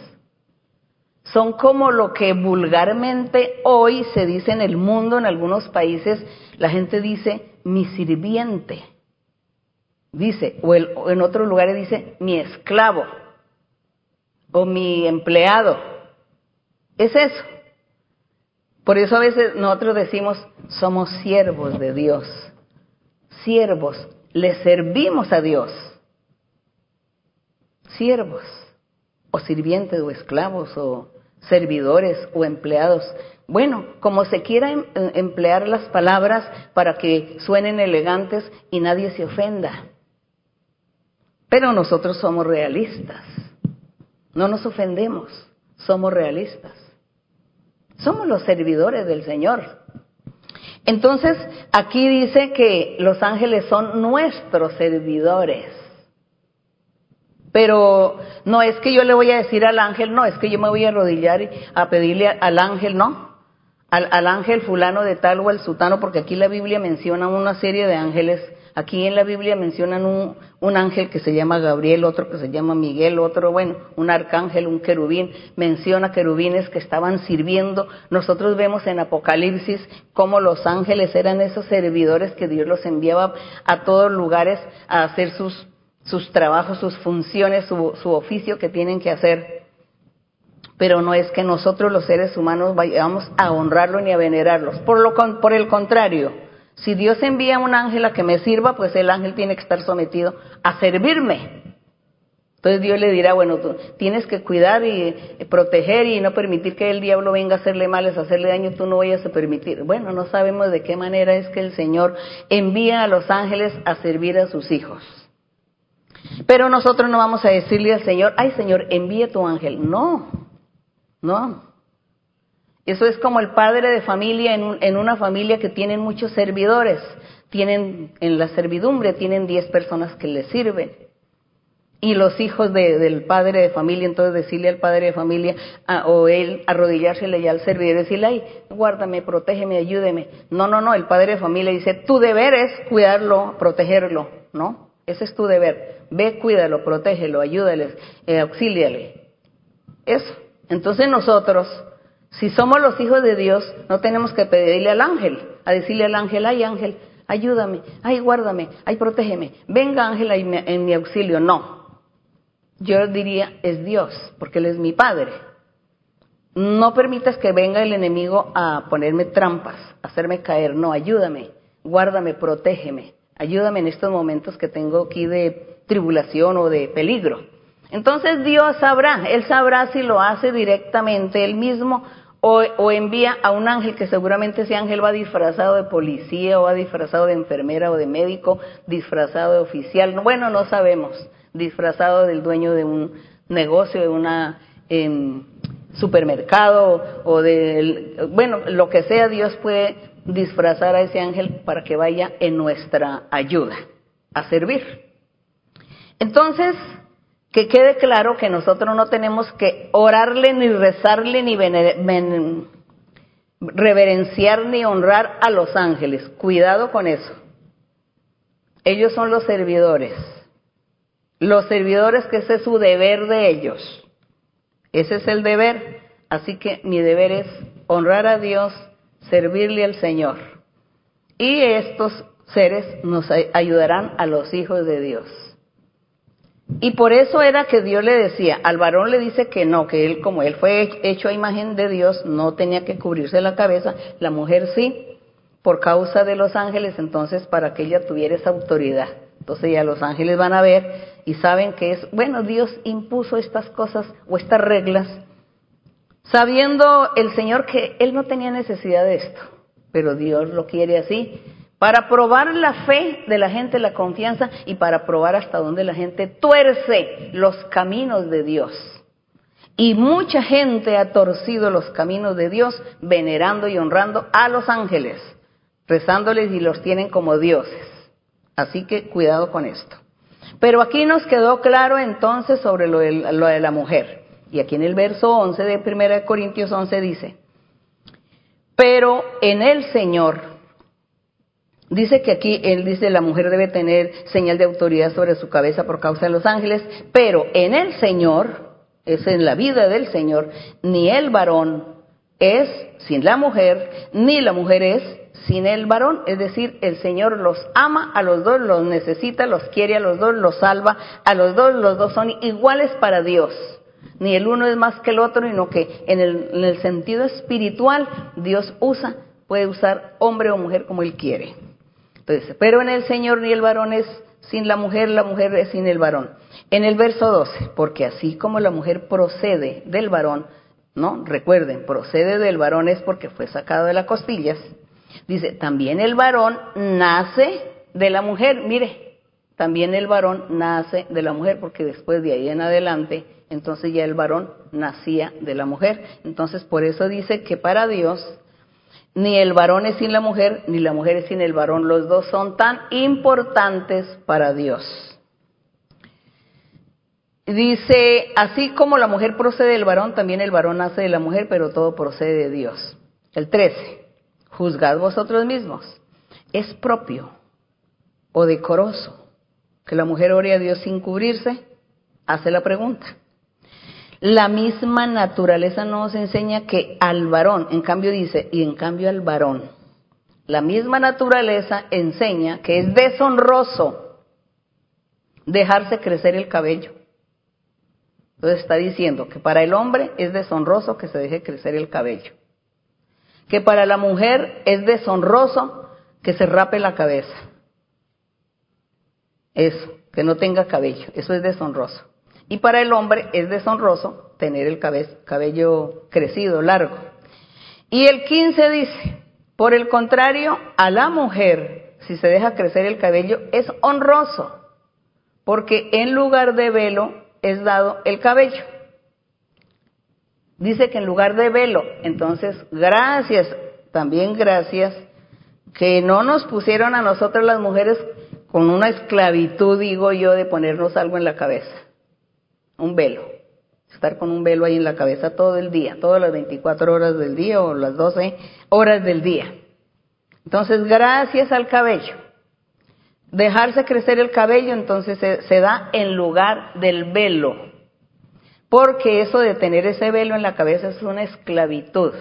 Son como lo que vulgarmente hoy se dice en el mundo, en algunos países, la gente dice mi sirviente. Dice, o, o en otros lugares dice mi esclavo o mi empleado. Es eso. Por eso a veces nosotros decimos, somos siervos de Dios. Siervos, le servimos a Dios. Siervos, o sirvientes, o esclavos, o servidores, o empleados. Bueno, como se quiera em, emplear las palabras para que suenen elegantes y nadie se ofenda. Pero nosotros somos realistas. No nos ofendemos, somos realistas. Somos los servidores del Señor. Entonces, aquí dice que los ángeles son nuestros servidores. Pero no es que yo le voy a decir al ángel, no, es que yo me voy a arrodillar a pedirle al ángel, no. Al, al ángel fulano de tal o al sutano, porque aquí la Biblia menciona una serie de ángeles Aquí en la Biblia mencionan un, un, ángel que se llama Gabriel, otro que se llama Miguel, otro, bueno, un arcángel, un querubín, menciona querubines que estaban sirviendo. Nosotros vemos en Apocalipsis cómo los ángeles eran esos servidores que Dios los enviaba a todos lugares a hacer sus, sus trabajos, sus funciones, su, su oficio que tienen que hacer. Pero no es que nosotros los seres humanos vayamos a honrarlo ni a venerarlos. Por, lo, por el contrario, si Dios envía un ángel a que me sirva, pues el ángel tiene que estar sometido a servirme. Entonces Dios le dirá, bueno, tú tienes que cuidar y proteger y no permitir que el diablo venga a hacerle males, a hacerle daño, tú no vayas a permitir. Bueno, no sabemos de qué manera es que el Señor envía a los ángeles a servir a sus hijos. Pero nosotros no vamos a decirle al Señor, ay Señor, envíe tu ángel. No, no. Eso es como el padre de familia en, una familia que tienen muchos servidores. Tienen en la servidumbre, tienen 10 personas que le sirven. Y los hijos del padre de familia, entonces decirle al padre de familia, o él arrodillársele ya al servidor y decirle, ay, guárdame, protégeme, ayúdeme. No, no, no, el padre de familia dice, tu deber es cuidarlo, protegerlo, ¿no? Ese es tu deber. Ve, cuídalo, protégelo, ayúdales, eh, auxíliale. Eso. Entonces nosotros, si somos los hijos de Dios, no tenemos que pedirle al ángel, a decirle al ángel, ay ángel, ayúdame, ay guárdame, ay protégeme, venga ángel en mi auxilio. No, yo diría, es Dios, porque Él es mi Padre. No permitas que venga el enemigo a ponerme trampas, a hacerme caer. No, ayúdame, guárdame, protégeme. Ayúdame en estos momentos que tengo aquí de tribulación o de peligro. Entonces Dios sabrá, Él sabrá si lo hace directamente Él mismo o, envía a un ángel que seguramente ese ángel va disfrazado de policía o va disfrazado de enfermera o de médico, disfrazado de oficial, bueno, no sabemos, disfrazado del dueño de un negocio, de una em, supermercado o de, bueno, lo que sea, Dios puede disfrazar a ese ángel para que vaya en nuestra ayuda a servir. Entonces, que quede claro que nosotros no tenemos que orarle, ni rezarle, ni reverenciar, ni honrar a los ángeles. Cuidado con eso. Ellos son los servidores. Los servidores que ese es su deber de ellos. Ese es el deber. Así que mi deber es honrar a Dios, servirle al Señor. Y estos seres nos ayudarán a los hijos de Dios. Y por eso era que Dios le decía, al varón le dice que no, que él como él fue hecho a imagen de Dios, no tenía que cubrirse la cabeza, la mujer sí, por causa de los ángeles, entonces para que ella tuviera esa autoridad. Entonces ya los ángeles van a ver y saben que es, bueno, Dios impuso estas cosas o estas reglas sabiendo el Señor que Él no tenía necesidad de esto, pero Dios lo quiere así, para probar la fe de la gente, la confianza y para probar hasta dónde la gente tuerce los caminos de Dios. Y mucha gente ha torcido los caminos de Dios, venerando y honrando a los ángeles, rezándoles y los tienen como dioses. Así que cuidado con esto. Pero aquí nos quedó claro entonces sobre lo de, la mujer. Y aquí en el verso 11 de 1 Corintios 11 dice, pero en el Señor, dice que aquí él dice la mujer debe tener señal de autoridad sobre su cabeza por causa de los ángeles, pero en el Señor, es en la vida del Señor, ni el varón es sin la mujer, ni la mujer es sin el varón, es decir, el Señor los ama a los dos, los necesita, los quiere a los dos, los salva a los dos, los dos son iguales para Dios. Ni el uno es más que el otro, sino que en el, en el sentido espiritual Dios usa, puede usar hombre o mujer como Él quiere. Entonces, pero en el Señor ni el varón es sin la mujer, la mujer es sin el varón. En el verso 12, porque así como la mujer procede del varón, ¿no? Recuerden, procede del varón es porque fue sacado de las costillas. Dice, también el varón nace de la mujer. Mire, también el varón nace de la mujer, porque después de ahí en adelante, entonces ya el varón nacía de la mujer. Entonces, por eso dice que para Dios, ni el varón es sin la mujer, ni la mujer es sin el varón. Los dos son tan importantes para Dios. Dice, así como la mujer procede del varón, también el varón nace de la mujer, pero todo procede de Dios. El 13, juzgad vosotros mismos. ¿Es propio o decoroso que la mujer ore a Dios sin cubrirse? Hace la pregunta. La misma naturaleza nos enseña que al varón, en cambio dice, y en cambio al varón, la misma naturaleza enseña que es deshonroso dejarse crecer el cabello entonces está diciendo que para el hombre es deshonroso que se deje crecer el cabello. Que para la mujer es deshonroso que se rape la cabeza. Eso, que no tenga cabello. Eso es deshonroso. Y para el hombre es deshonroso tener el cabello crecido, largo. Y el 15 dice, por el contrario, a la mujer, si se deja crecer el cabello, es honroso, porque en lugar de velo es dado el cabello. Dice que en lugar de velo, entonces gracias, también gracias, que no nos pusieron a nosotros las mujeres con una esclavitud, digo yo, de ponernos algo en la cabeza, un velo, estar con un velo ahí en la cabeza todo el día, todas las 24 horas del día o las 12 horas del día. Entonces, gracias al cabello, Dejarse crecer el cabello entonces se, da en lugar del velo, porque eso de tener ese velo en la cabeza es una esclavitud.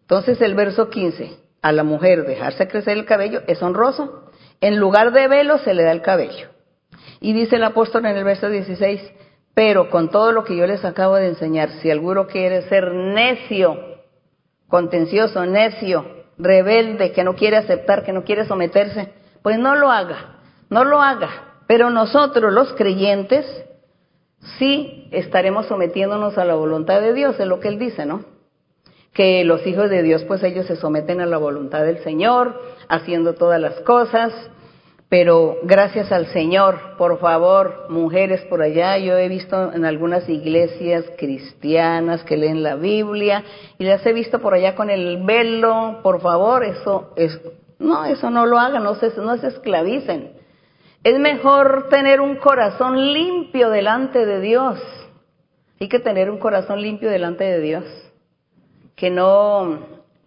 Entonces el verso 15, a la mujer dejarse crecer el cabello es honroso, en lugar de velo se le da el cabello. Y dice el apóstol en el verso 16, pero con todo lo que yo les acabo de enseñar, si alguno quiere ser necio, contencioso, necio, rebelde, que no quiere aceptar, que no quiere someterse, pues no lo haga, no lo haga. Pero nosotros los creyentes sí estaremos sometiéndonos a la voluntad de Dios, es lo que él dice, ¿no? Que los hijos de Dios, pues ellos se someten a la voluntad del Señor, haciendo todas las cosas, pero gracias al Señor, por favor, mujeres por allá, yo he visto en algunas iglesias cristianas que leen la Biblia y las he visto por allá con el velo, por favor, eso es no, eso no lo hagan, no se, no se esclavicen. Es mejor tener un corazón limpio delante de Dios. Hay que tener un corazón limpio delante de Dios. Que no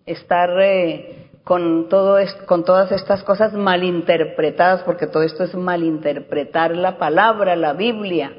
estar eh, con, todo con todas estas cosas malinterpretadas, porque todo esto es malinterpretar la palabra, la Biblia.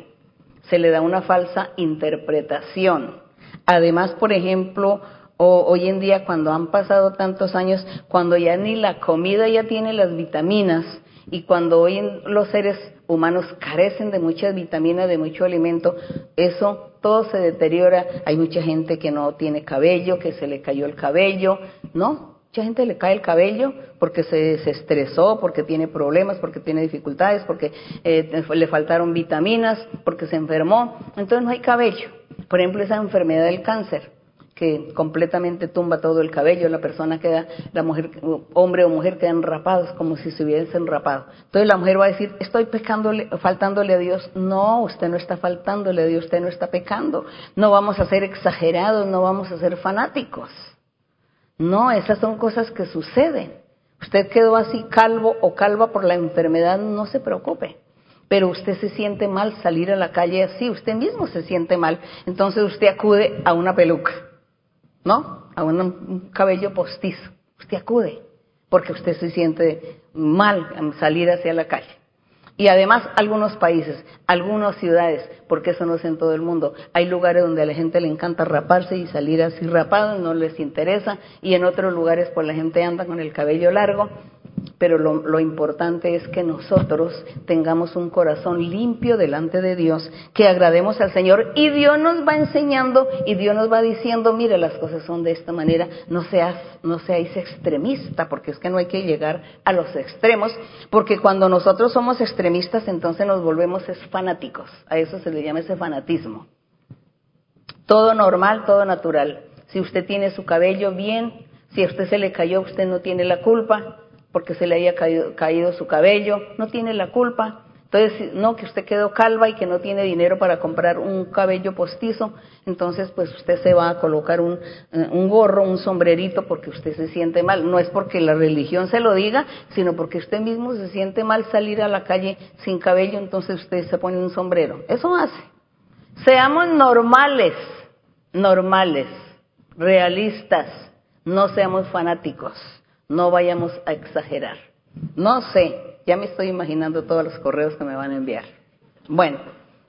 Se le da una falsa interpretación. Además, por ejemplo, o hoy en día cuando han pasado tantos años, cuando ya ni la comida ya tiene las vitaminas y cuando hoy los seres humanos carecen de muchas vitaminas, de mucho alimento, eso todo se deteriora. Hay mucha gente que no tiene cabello, que se le cayó el cabello, ¿no? Mucha gente le cae el cabello porque se, se estresó, porque tiene problemas, porque tiene dificultades, porque eh, le faltaron vitaminas, porque se enfermó. Entonces no hay cabello. Por ejemplo, esa enfermedad del cáncer que completamente tumba todo el cabello, la persona queda, la mujer, hombre o mujer quedan rapados como si se hubiesen rapado. Entonces la mujer va a decir, estoy pecándole, faltándole a Dios. No, usted no está faltándole a Dios, usted no está pecando. No vamos a ser exagerados, no vamos a ser fanáticos. No, esas son cosas que suceden. Usted quedó así calvo o calva por la enfermedad, no se preocupe pero usted se siente mal salir a la calle así, usted mismo se siente mal, entonces usted acude a una peluca, ¿no? A un, cabello postizo. Usted acude, porque usted se siente mal salir hacia la calle. Y además algunos países, algunas ciudades, porque eso no es en todo el mundo, hay lugares donde a la gente le encanta raparse y salir así rapado, no les interesa, y en otros lugares pues la gente anda con el cabello largo pero lo, importante es que nosotros tengamos un corazón limpio delante de Dios, que agrademos al Señor y Dios nos va enseñando y Dios nos va diciendo, mire, las cosas son de esta manera, no seas, no seáis extremista, porque es que no hay que llegar a los extremos, porque cuando nosotros somos extremistas entonces nos volvemos fanáticos, a eso se le llama ese fanatismo. Todo normal, todo natural. Si usted tiene su cabello bien, si a usted se le cayó, usted no tiene la culpa porque se le haya caído, su cabello, no tiene la culpa. Entonces, no, que usted quedó calva y que no tiene dinero para comprar un cabello postizo, entonces pues usted se va a colocar eh, un, gorro, un sombrerito porque usted se siente mal. No es porque la religión se lo diga, sino porque usted mismo se siente mal salir a la calle sin cabello, entonces usted se pone un sombrero. Eso hace. Seamos normales, normales, realistas, no seamos fanáticos. No vayamos a exagerar. No sé, ya me estoy imaginando todos los correos que me van a enviar. Bueno,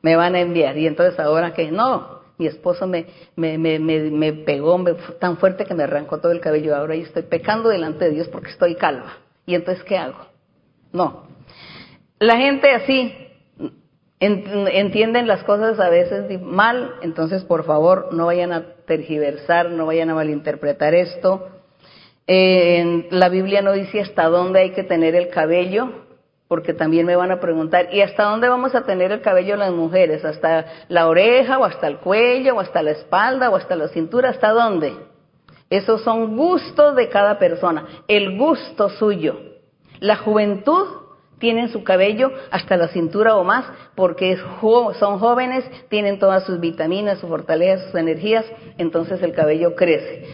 me van a enviar. Y entonces ahora que no, mi esposo me, me, me, me pegó tan fuerte que me arrancó todo el cabello. Ahora yo estoy pecando delante de Dios porque estoy calva. ¿Y entonces qué hago? No. La gente así entienden las cosas a veces mal, entonces por favor no vayan a tergiversar, no vayan a malinterpretar esto la Biblia no dice hasta dónde hay que tener el cabello, porque también me van a preguntar, ¿y hasta dónde vamos a tener el cabello las mujeres? ¿Hasta la oreja o hasta el cuello o hasta la espalda o hasta la cintura? ¿Hasta dónde? Esos son gustos de cada persona, el gusto suyo. La juventud tiene su cabello hasta la cintura o más porque son jóvenes, tienen todas sus vitaminas, su fortaleza, sus energías, entonces el cabello crece.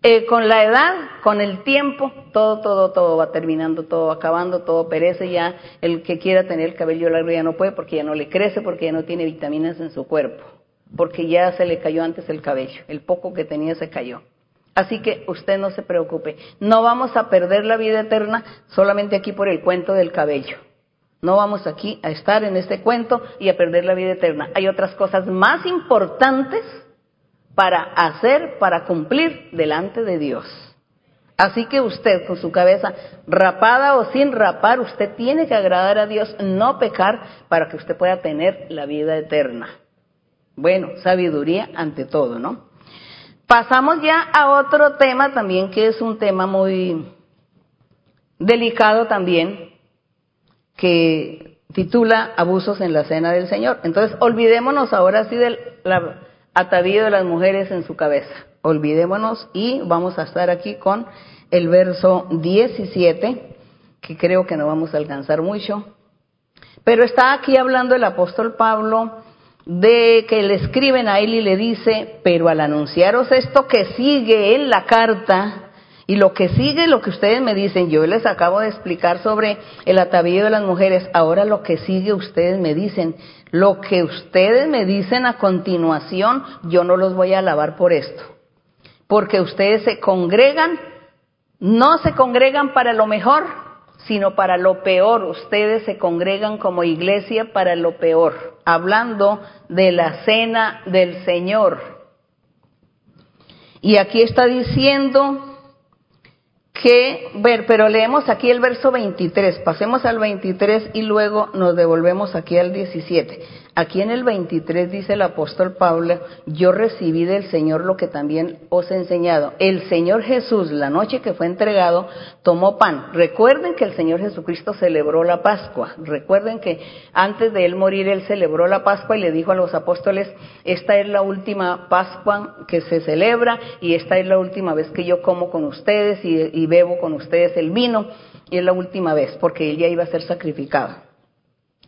Eh, con la edad, con el tiempo, todo, todo, todo va terminando, todo acabando, todo perece ya. El que quiera tener el cabello largo ya no puede porque ya no le crece, porque ya no tiene vitaminas en su cuerpo, porque ya se le cayó antes el cabello, el poco que tenía se cayó. Así que usted no se preocupe, no vamos a perder la vida eterna solamente aquí por el cuento del cabello. No vamos aquí a estar en este cuento y a perder la vida eterna. Hay otras cosas más importantes para hacer, para cumplir delante de Dios. Así que usted con su cabeza rapada o sin rapar, usted tiene que agradar a Dios, no pecar, para que usted pueda tener la vida eterna. Bueno, sabiduría ante todo, ¿no? Pasamos ya a otro tema también que es un tema muy delicado también, que titula Abusos en la Cena del Señor. Entonces, olvidémonos ahora sí de la atavío de las mujeres en su cabeza. Olvidémonos y vamos a estar aquí con el verso 17, que creo que no vamos a alcanzar mucho. Pero está aquí hablando el apóstol Pablo de que le escriben a él y le dice, pero al anunciaros esto que sigue en la carta, y lo que sigue, lo que ustedes me dicen, yo les acabo de explicar sobre el atavío de las mujeres, ahora lo que sigue ustedes me dicen, lo que ustedes me dicen a continuación, yo no los voy a alabar por esto. Porque ustedes se congregan, no se congregan para lo mejor, sino para lo peor. Ustedes se congregan como iglesia para lo peor. Hablando de la cena del Señor. Y aquí está diciendo que ver, pero leemos aquí el verso 23, pasemos al 23 y luego nos devolvemos aquí al 17. Aquí en el 23 dice el apóstol Pablo, yo recibí del Señor lo que también os he enseñado. El Señor Jesús, la noche que fue entregado, tomó pan. Recuerden que el Señor Jesucristo celebró la Pascua. Recuerden que antes de él morir, él celebró la Pascua y le dijo a los apóstoles, esta es la última Pascua que se celebra y esta es la última vez que yo como con ustedes y, bebo con ustedes el vino. Y es la última vez, porque él ya iba a ser sacrificado.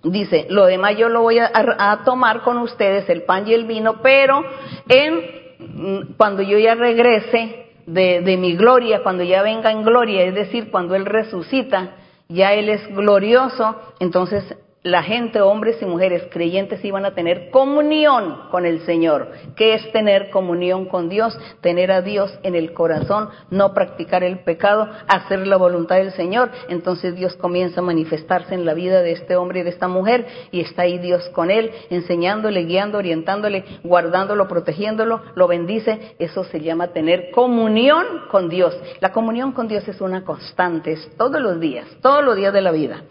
Dice, lo demás yo lo voy a, tomar con ustedes, el pan y el vino, pero en, mm, cuando yo ya regrese de, de mi gloria, cuando ya venga en gloria, es decir, cuando Él resucita, ya Él es glorioso, entonces la gente, hombres y mujeres creyentes, iban a tener comunión con el Señor. ¿Qué es tener comunión con Dios? Tener a Dios en el corazón, no practicar el pecado, hacer la voluntad del Señor. Entonces Dios comienza a manifestarse en la vida de este hombre y de esta mujer y está ahí Dios con él, enseñándole, guiando, orientándole, guardándolo, protegiéndolo, lo bendice. Eso se llama tener comunión con Dios. La comunión con Dios es una constante, es todos los días, todos los días de la vida.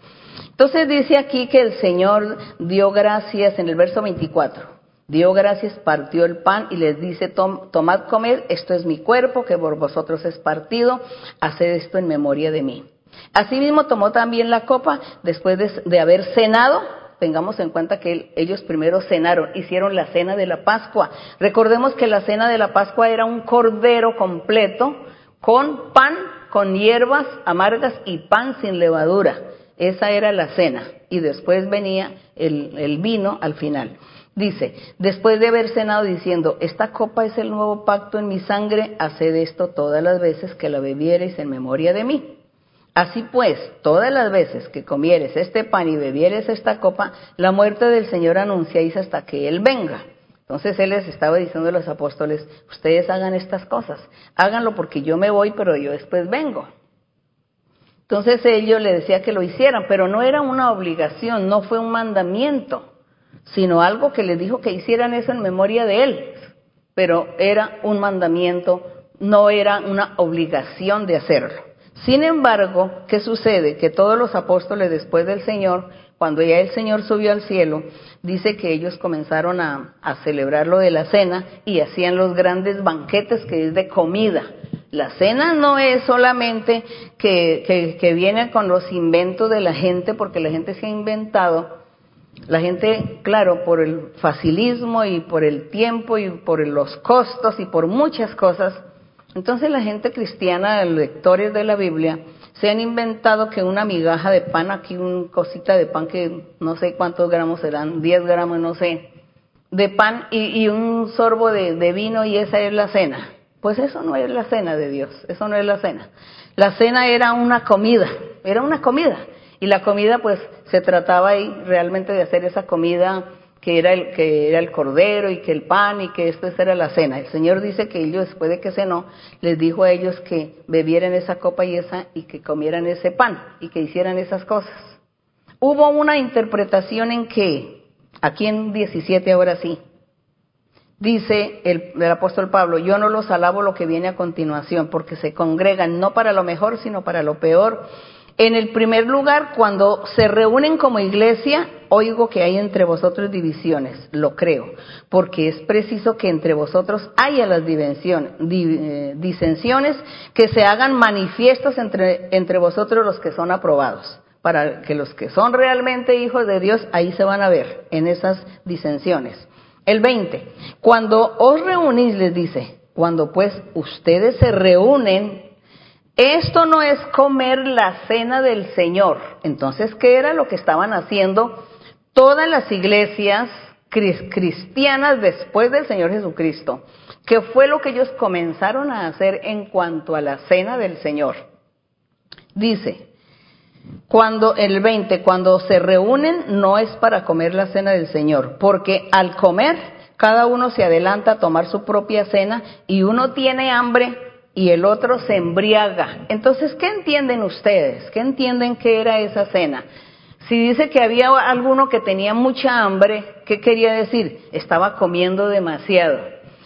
Entonces dice aquí que el Señor dio gracias en el verso 24. Dio gracias, partió el pan y les dice, tomad, comed, esto es mi cuerpo que por vosotros es partido, haced esto en memoria de mí. Asimismo tomó también la copa después de, haber cenado, tengamos en cuenta que ellos primero cenaron, hicieron la cena de la Pascua. Recordemos que la cena de la Pascua era un cordero completo con pan, con hierbas amargas y pan sin levadura. Esa era la cena y después venía el, vino al final. Dice, después de haber cenado diciendo, esta copa es el nuevo pacto en mi sangre, haced esto todas las veces que la bebiereis en memoria de mí. Así pues, todas las veces que comieres este pan y bebieres esta copa, la muerte del Señor anunciáis hasta que Él venga. Entonces Él les estaba diciendo a los apóstoles, ustedes hagan estas cosas, háganlo porque yo me voy, pero yo después vengo. Entonces ellos le decía que lo hicieran, pero no era una obligación, no fue un mandamiento, sino algo que les dijo que hicieran eso en memoria de él. Pero era un mandamiento, no era una obligación de hacerlo. Sin embargo, ¿qué sucede? Que todos los apóstoles después del Señor, cuando ya el Señor subió al cielo, dice que ellos comenzaron a, a celebrar lo de la cena y hacían los grandes banquetes que es de comida la cena no es solamente que, viene con los inventos de la gente, porque la gente se ha inventado. La gente, claro, por el facilismo y por el tiempo y por los costos y por muchas cosas, entonces la gente cristiana, lectores de la Biblia, se han inventado que una migaja de pan, aquí una cosita de pan que no sé cuántos gramos serán, 10 gramos, no sé, de pan y, un sorbo de vino y esa es la cena. Pues eso no es la cena de Dios, eso no es la cena. La cena era una comida, era una comida. Y la comida pues se trataba ahí realmente de hacer esa comida que era el, que era el cordero y que el pan y que esto era la cena. El Señor dice que ellos después de que cenó, les dijo a ellos que bebieran esa copa y esa y que comieran ese pan y que hicieran esas cosas. Hubo una interpretación en que, aquí en 17 ahora sí, dice el, apóstol Pablo, yo no los alabo lo que viene a continuación, porque se congregan no para lo mejor, sino para lo peor. En el primer lugar, cuando se reúnen como iglesia, oigo que hay entre vosotros divisiones, lo creo, porque es preciso que entre vosotros haya las eh, disensiones, que se hagan manifiestos entre, entre vosotros los que son aprobados, para que los que son realmente hijos de Dios ahí se van a ver, en esas disensiones. El 20. Cuando os reunís, les dice, cuando pues ustedes se reúnen, esto no es comer la cena del Señor. Entonces, ¿qué era lo que estaban haciendo todas las iglesias cristianas después del Señor Jesucristo? ¿Qué fue lo que ellos comenzaron a hacer en cuanto a la cena del Señor? Dice, cuando el 20, cuando se reúnen no es para comer la cena del Señor, porque al comer cada uno se adelanta a tomar su propia cena y uno tiene hambre y el otro se embriaga. Entonces, ¿qué entienden ustedes? ¿Qué entienden que era esa cena? Si dice que había alguno que tenía mucha hambre, ¿qué quería decir? Estaba comiendo demasiado.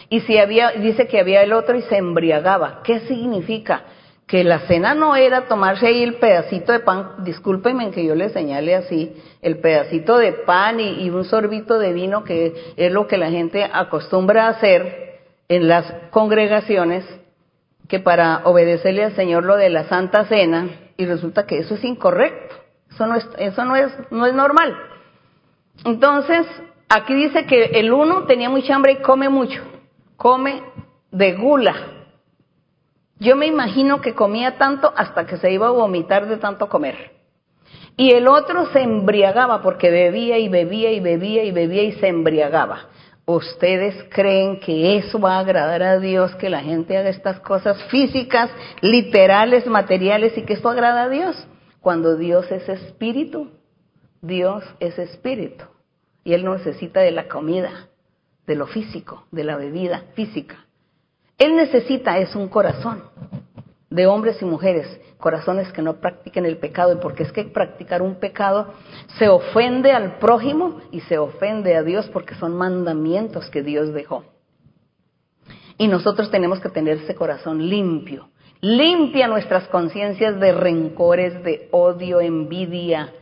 Y si había, dice que había el otro y se embriagaba. ¿Qué significa? Que la cena no era tomarse ahí el pedacito de pan, discúlpenme que yo le señale así, el pedacito de pan y, un sorbito de vino, que es lo que la gente acostumbra a hacer en las congregaciones, que para obedecerle al Señor lo de la Santa Cena, y resulta que eso es incorrecto, eso no es, eso no es, no es normal. Entonces, aquí dice que el uno tenía mucha hambre y come mucho, come de gula, yo me imagino que comía tanto hasta que se iba a vomitar de tanto comer. Y el otro se embriagaba porque bebía y bebía y bebía y bebía y se embriagaba. ¿Ustedes creen que eso va a agradar a Dios, que la gente haga estas cosas físicas, literales, materiales y que esto agrada a Dios? Cuando Dios es espíritu, Dios es espíritu. Y Él no necesita de la comida, de lo físico, de la bebida física. Él necesita es un corazón de hombres y mujeres, corazones que no practiquen el pecado, porque es que practicar un pecado se ofende al prójimo y se ofende a Dios porque son mandamientos que Dios dejó. Y nosotros tenemos que tener ese corazón limpio. Limpia nuestras conciencias de rencores, de odio, envidia,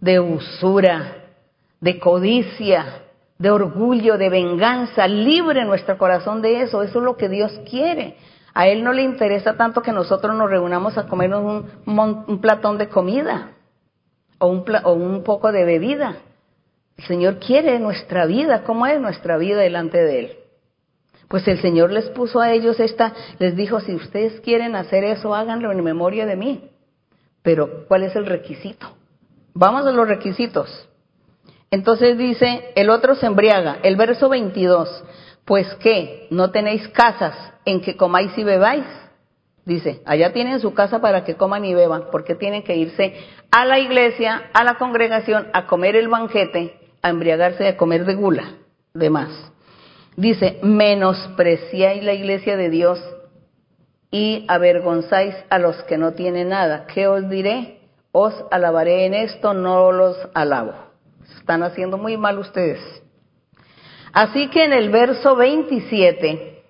de usura, de codicia, de orgullo, de venganza, libre nuestro corazón de eso. Eso es lo que Dios quiere. A Él no le interesa tanto que nosotros nos reunamos a comernos un, un platón de comida o un, o un poco de bebida. El Señor quiere nuestra vida. ¿Cómo es nuestra vida delante de Él? Pues el Señor les puso a ellos esta, les dijo, si ustedes quieren hacer eso, háganlo en memoria de mí. Pero, ¿cuál es el requisito? Vamos a los requisitos. Entonces dice, el otro se embriaga. El verso 22, pues qué, ¿no tenéis casas en que comáis y bebáis? Dice, allá tienen su casa para que coman y beban, porque tienen que irse a la iglesia, a la congregación, a comer el banquete, a embriagarse, a comer de gula, de más. Dice, menospreciáis la iglesia de Dios y avergonzáis a los que no tienen nada. ¿Qué os diré? Os alabaré en esto, no los alabo. Están haciendo muy mal ustedes. Así que en el verso 27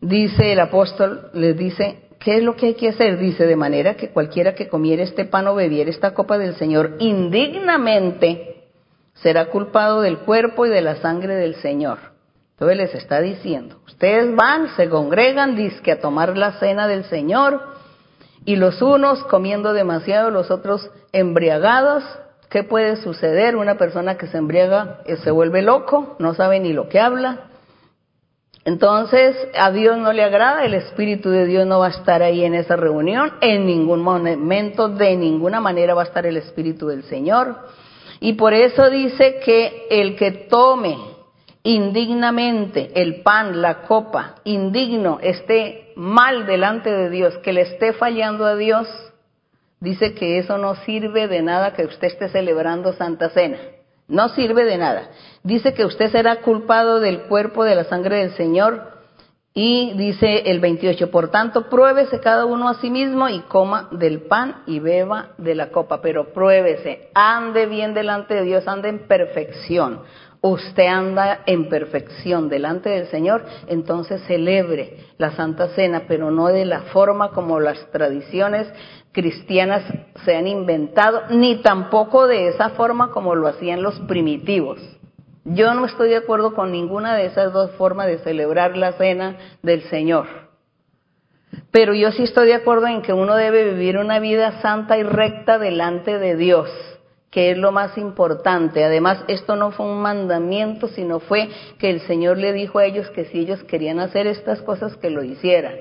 dice el apóstol, les dice, ¿qué es lo que hay que hacer? Dice, de manera que cualquiera que comiera este pan o bebiera esta copa del Señor indignamente será culpado del cuerpo y de la sangre del Señor. Entonces les está diciendo, ustedes van, se congregan, que a tomar la cena del Señor, y los unos comiendo demasiado, los otros embriagados, ¿Qué puede suceder? Una persona que se embriaga eh, se vuelve loco, no sabe ni lo que habla. Entonces, a Dios no le agrada, el Espíritu de Dios no va a estar ahí en esa reunión, en ningún momento, de ninguna manera va a estar el Espíritu del Señor. Y por eso dice que el que tome indignamente el pan, la copa, indigno, esté mal delante de Dios, que le esté fallando a Dios, dice que eso no sirve de nada que usted esté celebrando Santa Cena. No sirve de nada. Dice que usted será culpado del cuerpo de la sangre del Señor. Y dice el 28, por tanto, pruébese cada uno a sí mismo y coma del pan y beba de la copa, pero pruébese, ande bien delante de Dios, ande en perfección. Usted anda en perfección delante del Señor, entonces celebre la Santa Cena, pero no de la forma como las tradiciones cristianas se han inventado, ni tampoco de esa forma como lo hacían los primitivos. Yo no estoy de acuerdo con ninguna de esas dos formas de celebrar la cena del Señor. Pero yo sí estoy de acuerdo en que uno debe vivir una vida santa y recta delante de Dios, que es lo más importante. Además, esto no fue un mandamiento, sino fue que el Señor le dijo a ellos que si ellos querían hacer estas cosas, que lo hicieran.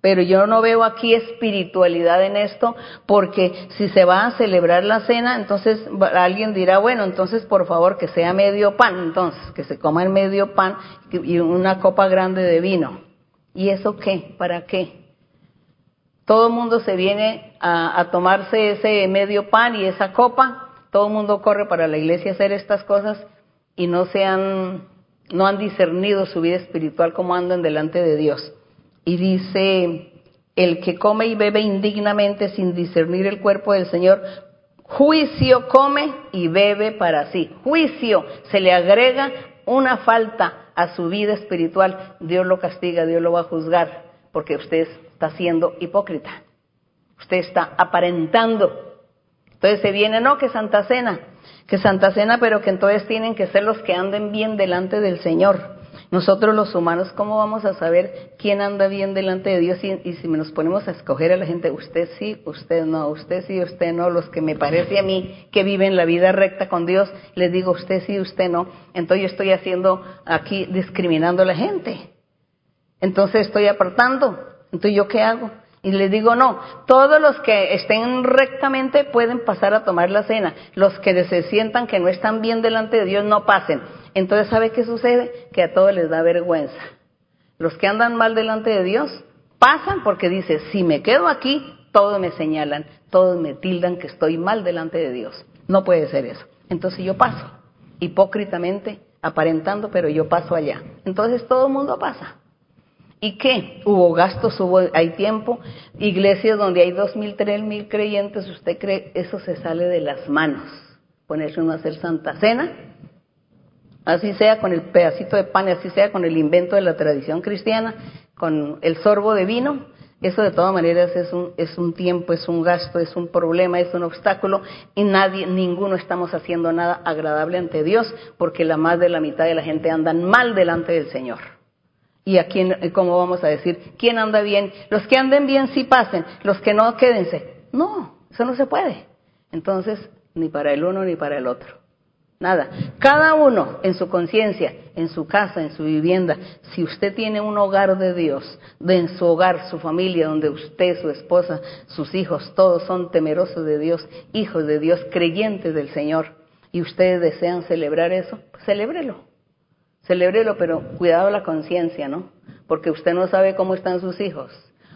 Pero yo no veo aquí espiritualidad en esto, porque si se va a celebrar la cena, entonces alguien dirá, bueno, entonces por favor que sea medio pan, entonces que se coma el medio pan y una copa grande de vino. ¿Y eso qué? ¿Para qué? Todo el mundo se viene a, tomarse ese medio pan y esa copa, todo el mundo corre para la iglesia a hacer estas cosas y no se han, no han discernido su vida espiritual como andan delante de Dios y dice, el que come y bebe indignamente sin discernir el cuerpo del Señor, juicio come y bebe para sí. Juicio, se le agrega una falta a su vida espiritual, Dios lo castiga, Dios lo va a juzgar, porque usted está siendo hipócrita. Usted está aparentando. Entonces se viene, no, que Santa Cena, que Santa Cena, pero que entonces tienen que ser los que anden bien delante del Señor. Nosotros los humanos, ¿cómo vamos a saber quién anda bien delante de Dios? Y, si nos ponemos a escoger a la gente, usted sí, usted no, usted sí, usted no, los que me parece a mí que viven la vida recta con Dios, les digo usted sí, usted no. Entonces yo estoy haciendo aquí discriminando a la gente. Entonces estoy apartando. Entonces yo qué hago? Y les digo, no, todos los que estén rectamente pueden pasar a tomar la cena. Los que se sientan que no están bien delante de Dios no pasen. Entonces, ¿sabe qué sucede? Que a todos les da vergüenza. Los que andan mal delante de Dios pasan porque dice, si me quedo aquí, todos me señalan, todos me tildan que estoy mal delante de Dios. No puede ser eso. Entonces yo paso, hipócritamente, aparentando, pero yo paso allá. Entonces todo el mundo pasa. ¿Y qué? Hubo gastos, hubo, hay tiempo, iglesias donde hay dos mil, tres mil creyentes, ¿usted cree eso se sale de las manos? Ponerse uno a hacer santa cena, así sea con el pedacito de pan, así sea con el invento de la tradición cristiana, con el sorbo de vino, eso de todas maneras es un, es un tiempo, es un gasto, es un problema, es un obstáculo y nadie, ninguno estamos haciendo nada agradable ante Dios porque la más de la mitad de la gente andan mal delante del Señor. ¿Y a quién, cómo vamos a decir? ¿Quién anda bien? Los que anden bien sí pasen, los que no quédense. No, eso no se puede. Entonces, ni para el uno ni para el otro. Nada. Cada uno en su conciencia, en su casa, en su vivienda, si usted tiene un hogar de Dios, de en su hogar, su familia, donde usted, su esposa, sus hijos, todos son temerosos de Dios, hijos de Dios, creyentes del Señor, y ustedes desean celebrar eso, pues celébrelo. Celébrelo, pero cuidado la conciencia, ¿no? Porque usted no sabe cómo están sus hijos,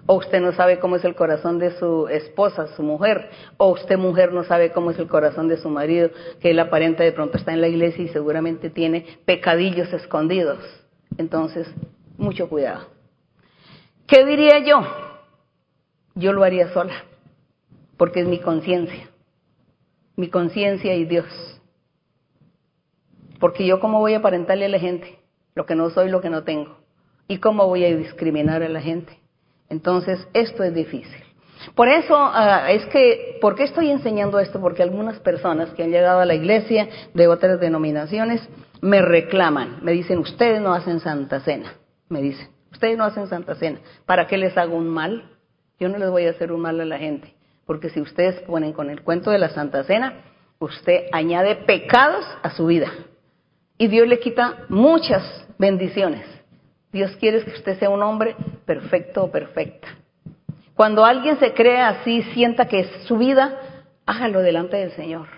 o usted no sabe cómo es el corazón de su esposa, su mujer, o usted mujer no sabe cómo es el corazón de su marido, que él aparenta de pronto está en la iglesia y seguramente tiene pecadillos escondidos. Entonces, mucho cuidado. ¿Qué diría yo? Yo lo haría sola, porque es mi conciencia, mi conciencia y Dios. Porque yo cómo voy a aparentarle a la gente lo que no soy, lo que no tengo. Y cómo voy a discriminar a la gente. Entonces, esto es difícil. Por eso ah, es que, ¿por qué estoy enseñando esto? Porque algunas personas que han llegado a la iglesia de otras denominaciones me reclaman, me dicen, ustedes no hacen Santa Cena, me dicen, ustedes no hacen Santa Cena, ¿para qué les hago un mal? Yo no les voy a hacer un mal a la gente, porque si ustedes ponen con el cuento de la Santa Cena, usted añade pecados a su vida y Dios le quita muchas bendiciones. Dios quiere que usted sea un hombre perfecto o perfecta. Cuando alguien se cree así, sienta que es su vida, hágalo delante del Señor.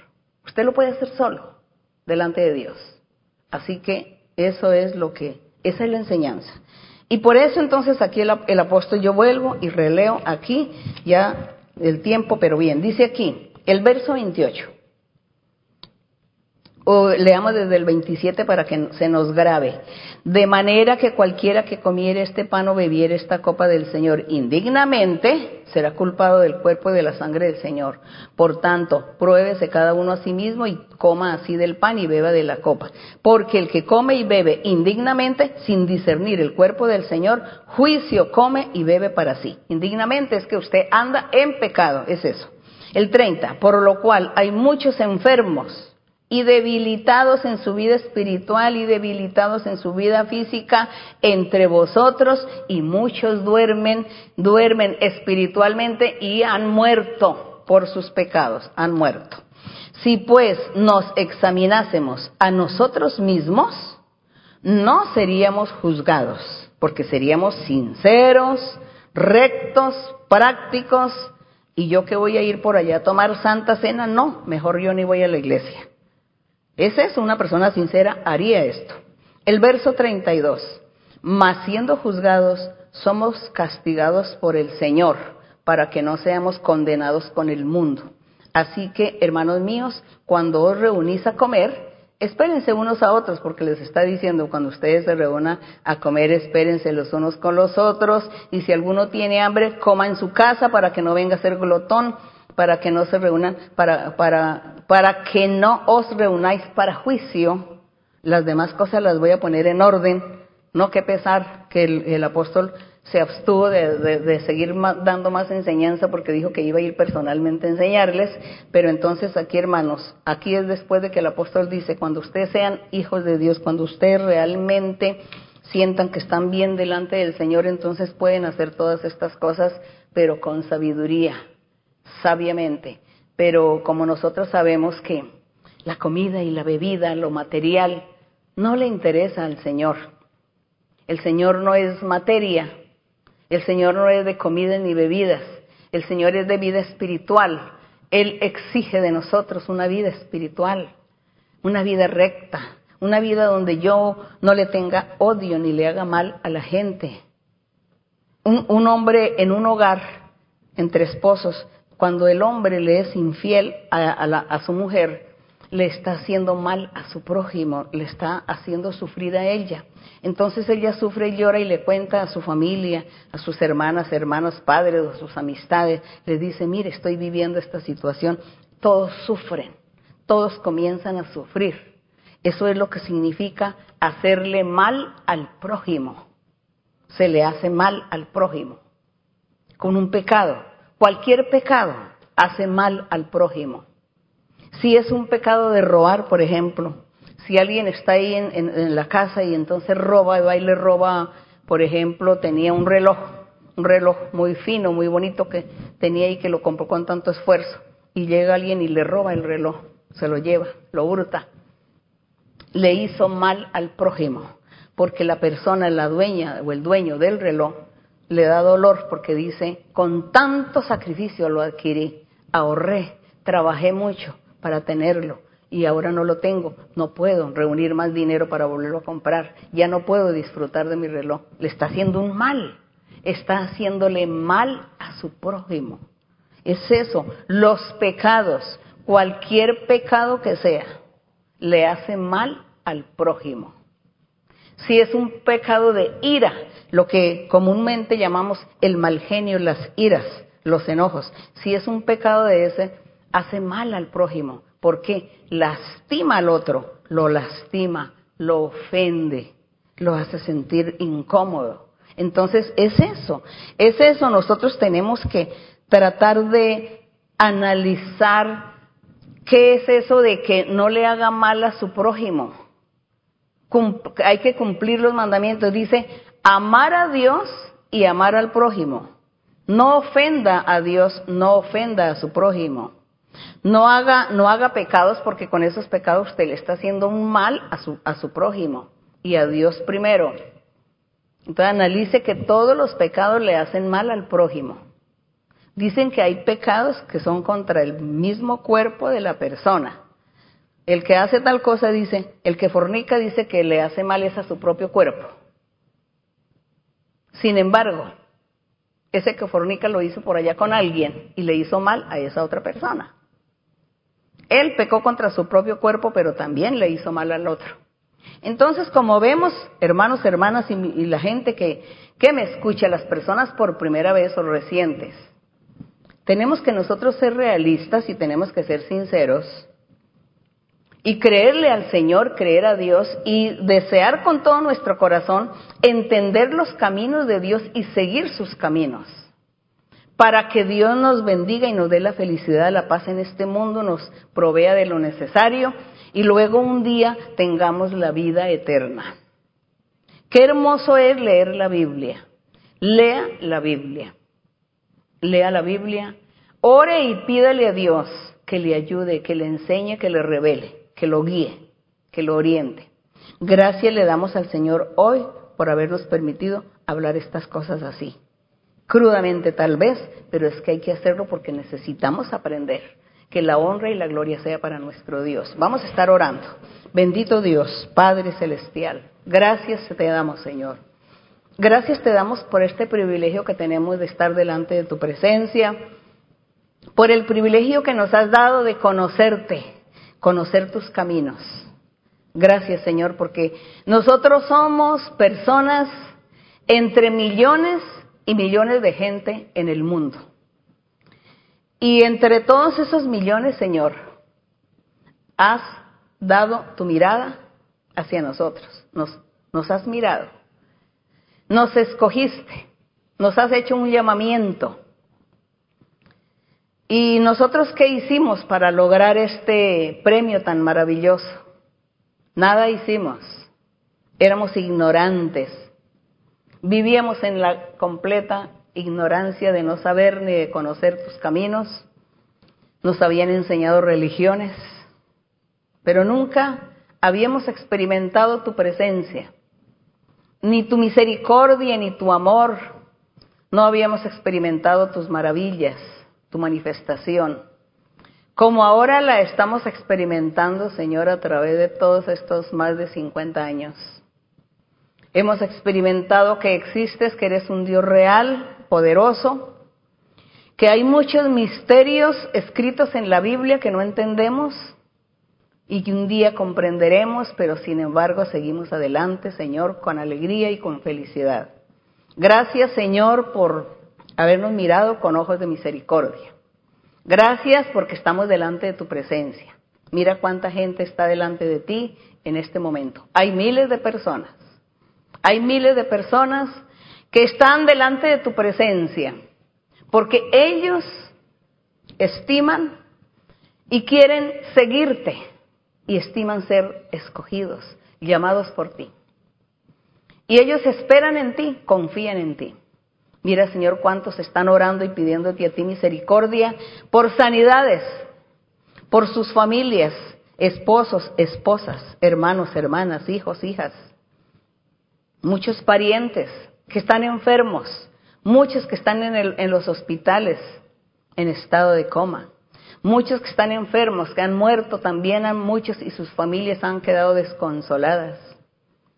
Usted lo puede hacer solo, delante de Dios. Así que eso es lo que, esa es la enseñanza. Y por eso entonces aquí el, el apóstol, yo vuelvo y releo aquí ya el tiempo, pero bien, dice aquí, el verso 28 o leamos desde el 27 para que se nos grabe. De manera que cualquiera que comiere este pan o bebiere esta copa del Señor indignamente será culpado del cuerpo y de la sangre del Señor. Por tanto, pruébese cada uno a sí mismo y coma así del pan y beba de la copa. Porque el que come y bebe indignamente, sin discernir el cuerpo del Señor, juicio come y bebe para sí. Indignamente es que usted anda en pecado, es eso. El 30, por lo cual hay muchos enfermos y debilitados en su vida espiritual y debilitados en su vida física entre vosotros y muchos duermen, duermen espiritualmente y han muerto por sus pecados, han muerto. Si pues nos examinásemos a nosotros mismos, no seríamos juzgados, porque seríamos sinceros, rectos, prácticos, y yo que voy a ir por allá a tomar santa cena, no, mejor yo ni voy a la iglesia. Es una persona sincera, haría esto. El verso 32. Mas siendo juzgados, somos castigados por el Señor, para que no seamos condenados con el mundo. Así que, hermanos míos, cuando os reunís a comer, espérense unos a otros, porque les está diciendo, cuando ustedes se reúnan a comer, espérense los unos con los otros, y si alguno tiene hambre, coma en su casa para que no venga a ser glotón para que no se reúnan, para, para, para que no os reunáis para juicio. Las demás cosas las voy a poner en orden No que pesar que el, apóstol se abstuvo de, seguir dando más enseñanza porque dijo que iba a ir personalmente a enseñarles, pero entonces aquí hermanos, aquí es después de que el apóstol dice, cuando ustedes sean hijos de Dios, cuando ustedes realmente sientan que están bien delante del Señor, entonces pueden hacer todas estas cosas, pero con sabiduría, sabiamente. Pero como nosotros sabemos que la comida y la bebida, lo material, no le interesa al Señor. El Señor no es materia, el Señor no es de comida ni bebidas, el Señor es de vida espiritual. Él exige de nosotros una vida espiritual, una vida recta, una vida donde yo no le tenga odio ni le haga mal a la gente. Un, hombre en un hogar, entre esposos, cuando el hombre le es infiel a, su mujer, le está haciendo mal a su prójimo, le está haciendo sufrir a ella. Entonces ella sufre y llora y le cuenta a su familia, a sus hermanas, hermanos, padres, a sus amistades, le dice, mire, estoy viviendo esta situación. Todos sufren, todos comienzan a sufrir. Eso es lo que significa hacerle mal al prójimo. Se le hace mal al prójimo con un pecado. Cualquier pecado hace mal al prójimo. Si es un pecado de robar, por ejemplo, si alguien está ahí en, la casa y entonces roba y va y le roba, por ejemplo, tenía un reloj, un reloj muy fino, muy bonito que tenía y que lo compró con tanto esfuerzo, y llega alguien y le roba el reloj, se lo lleva, lo hurta le hizo mal al prójimo, porque la persona, la dueña o el dueño del reloj, le da dolor porque dice, con tanto sacrificio lo adquirí, ahorré, trabajé mucho para tenerlo y ahora no lo tengo, no puedo reunir más dinero para volverlo a comprar, ya no puedo disfrutar de mi reloj. Le está haciendo un mal, está haciéndole mal a su prójimo. Es eso, los pecados, cualquier pecado que sea, le hace mal al prójimo. Si es un pecado de ira, lo que comúnmente llamamos el mal genio, las iras, los enojos, si es un pecado de ese, hace mal al prójimo. porque Lastima al otro, lo lastima, lo ofende, lo hace sentir incómodo. Entonces, es eso, es eso. Nosotros tenemos que tratar de analizar qué es eso de que no le haga mal a su prójimo hay que cumplir los mandamientos. Dice, amar a Dios y amar al prójimo. No ofenda a Dios, no ofenda a su prójimo. No haga, no haga pecados porque con esos pecados usted le está haciendo un mal a su, a su prójimo y a Dios primero. Entonces analice que todos los pecados le hacen mal al prójimo. Dicen que hay pecados que son contra el mismo cuerpo de la persona. El que hace tal cosa dice, el que fornica dice que le hace mal es a su propio cuerpo. Sin embargo, ese que fornica lo hizo por allá con alguien y le hizo mal a esa otra persona. Él pecó contra su propio cuerpo, pero también le hizo mal al otro. Entonces, como vemos, hermanos, hermanas y, la gente que, que me escucha, las personas por primera vez o recientes, tenemos que nosotros ser realistas y tenemos que ser sinceros y creerle al Señor, creer a Dios y desear con todo nuestro corazón entender los caminos de Dios y seguir sus caminos. Para que Dios nos bendiga y nos dé la felicidad, la paz en este mundo, nos provea de lo necesario y luego un día tengamos la vida eterna. Qué hermoso es leer la Biblia. Lea la Biblia. Lea la Biblia. Ore y pídale a Dios que le ayude, que le enseñe, que le revele que lo guíe, que lo oriente. Gracias le damos al Señor hoy por habernos permitido hablar estas cosas así. Crudamente tal vez, pero es que hay que hacerlo porque necesitamos aprender. Que la honra y la gloria sea para nuestro Dios. Vamos a estar orando. Bendito Dios, Padre Celestial. Gracias te damos, Señor. Gracias te damos por este privilegio que tenemos de estar delante de tu presencia, por el privilegio que nos has dado de conocerte, conocer tus caminos. Gracias Señor, porque nosotros somos personas entre millones y millones de gente en el mundo. Y entre todos esos millones, Señor, has dado tu mirada hacia nosotros, nos, nos has mirado, nos escogiste, nos has hecho un llamamiento. ¿Y nosotros qué hicimos para lograr este premio tan maravilloso? Nada hicimos. Éramos ignorantes. Vivíamos en la completa ignorancia de no saber ni de conocer tus caminos. Nos habían enseñado religiones, pero nunca habíamos experimentado tu presencia, ni tu misericordia, ni tu amor. No habíamos experimentado tus maravillas, tu manifestación, como ahora la estamos experimentando, Señor, a través de todos estos más de 50 años. Hemos experimentado que existes, que eres un Dios real, poderoso, que hay muchos misterios escritos en la Biblia que no entendemos y que un día comprenderemos, pero sin embargo seguimos adelante, Señor, con alegría y con felicidad. Gracias, Señor, por habernos mirado con ojos de misericordia. Gracias porque estamos delante de tu presencia. Mira cuánta gente está delante de ti en este momento. Hay miles de personas. Hay miles de personas que están delante de tu presencia, porque ellos estiman y quieren seguirte y estiman ser escogidos, llamados por ti. Y ellos esperan en ti, confían en ti. Mira, Señor, cuántos están orando y pidiéndote a ti misericordia por sanidades, por sus familias, esposos, esposas, hermanos, hermanas, hijos, hijas, muchos parientes, que están enfermos, muchos que están en, en los hospitales en estado de coma, muchos que están enfermos, que han muerto también, han muchos y sus familias han quedado desconsoladas.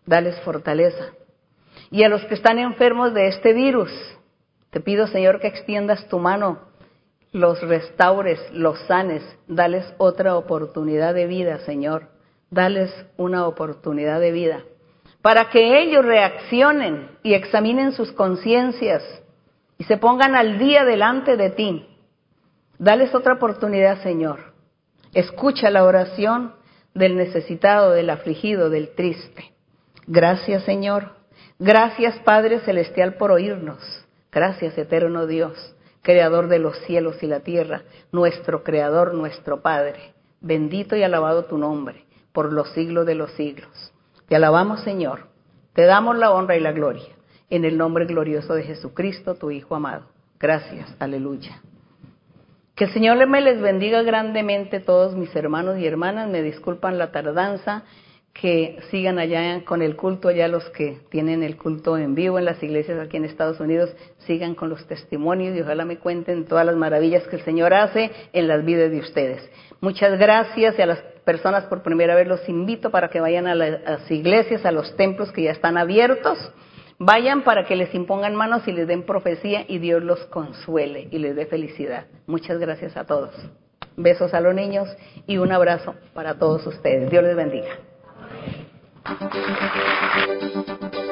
Dales fortaleza. Y a los que están enfermos de este virus, te pido, Señor, que extiendas tu mano, los restaures, los sanes, dales otra oportunidad de vida, Señor. Dales una oportunidad de vida para que ellos reaccionen y examinen sus conciencias y se pongan al día delante de ti. Dales otra oportunidad, Señor. Escucha la oración del necesitado, del afligido, del triste. Gracias, Señor. Gracias, Padre Celestial, por oírnos. Gracias, eterno Dios, Creador de los cielos y la tierra, nuestro Creador, nuestro Padre. Bendito y alabado tu nombre por los siglos de los siglos. Te alabamos, Señor. Te damos la honra y la gloria. En el nombre glorioso de Jesucristo, tu Hijo amado. Gracias. Aleluya. Que el Señor me les bendiga grandemente todos mis hermanos y hermanas. Me disculpan la tardanza. Que sigan allá con el culto, allá los que tienen el culto en vivo en las iglesias aquí en Estados Unidos, sigan con los testimonios y ojalá me cuenten todas las maravillas que el Señor hace en las vidas de ustedes. Muchas gracias y a las personas por primera vez los invito para que vayan a las iglesias, a los templos que ya están abiertos. Vayan para que les impongan manos y les den profecía y Dios los consuele y les dé felicidad. Muchas gracias a todos. Besos a los niños y un abrazo para todos ustedes. Dios les bendiga. ハハハハ!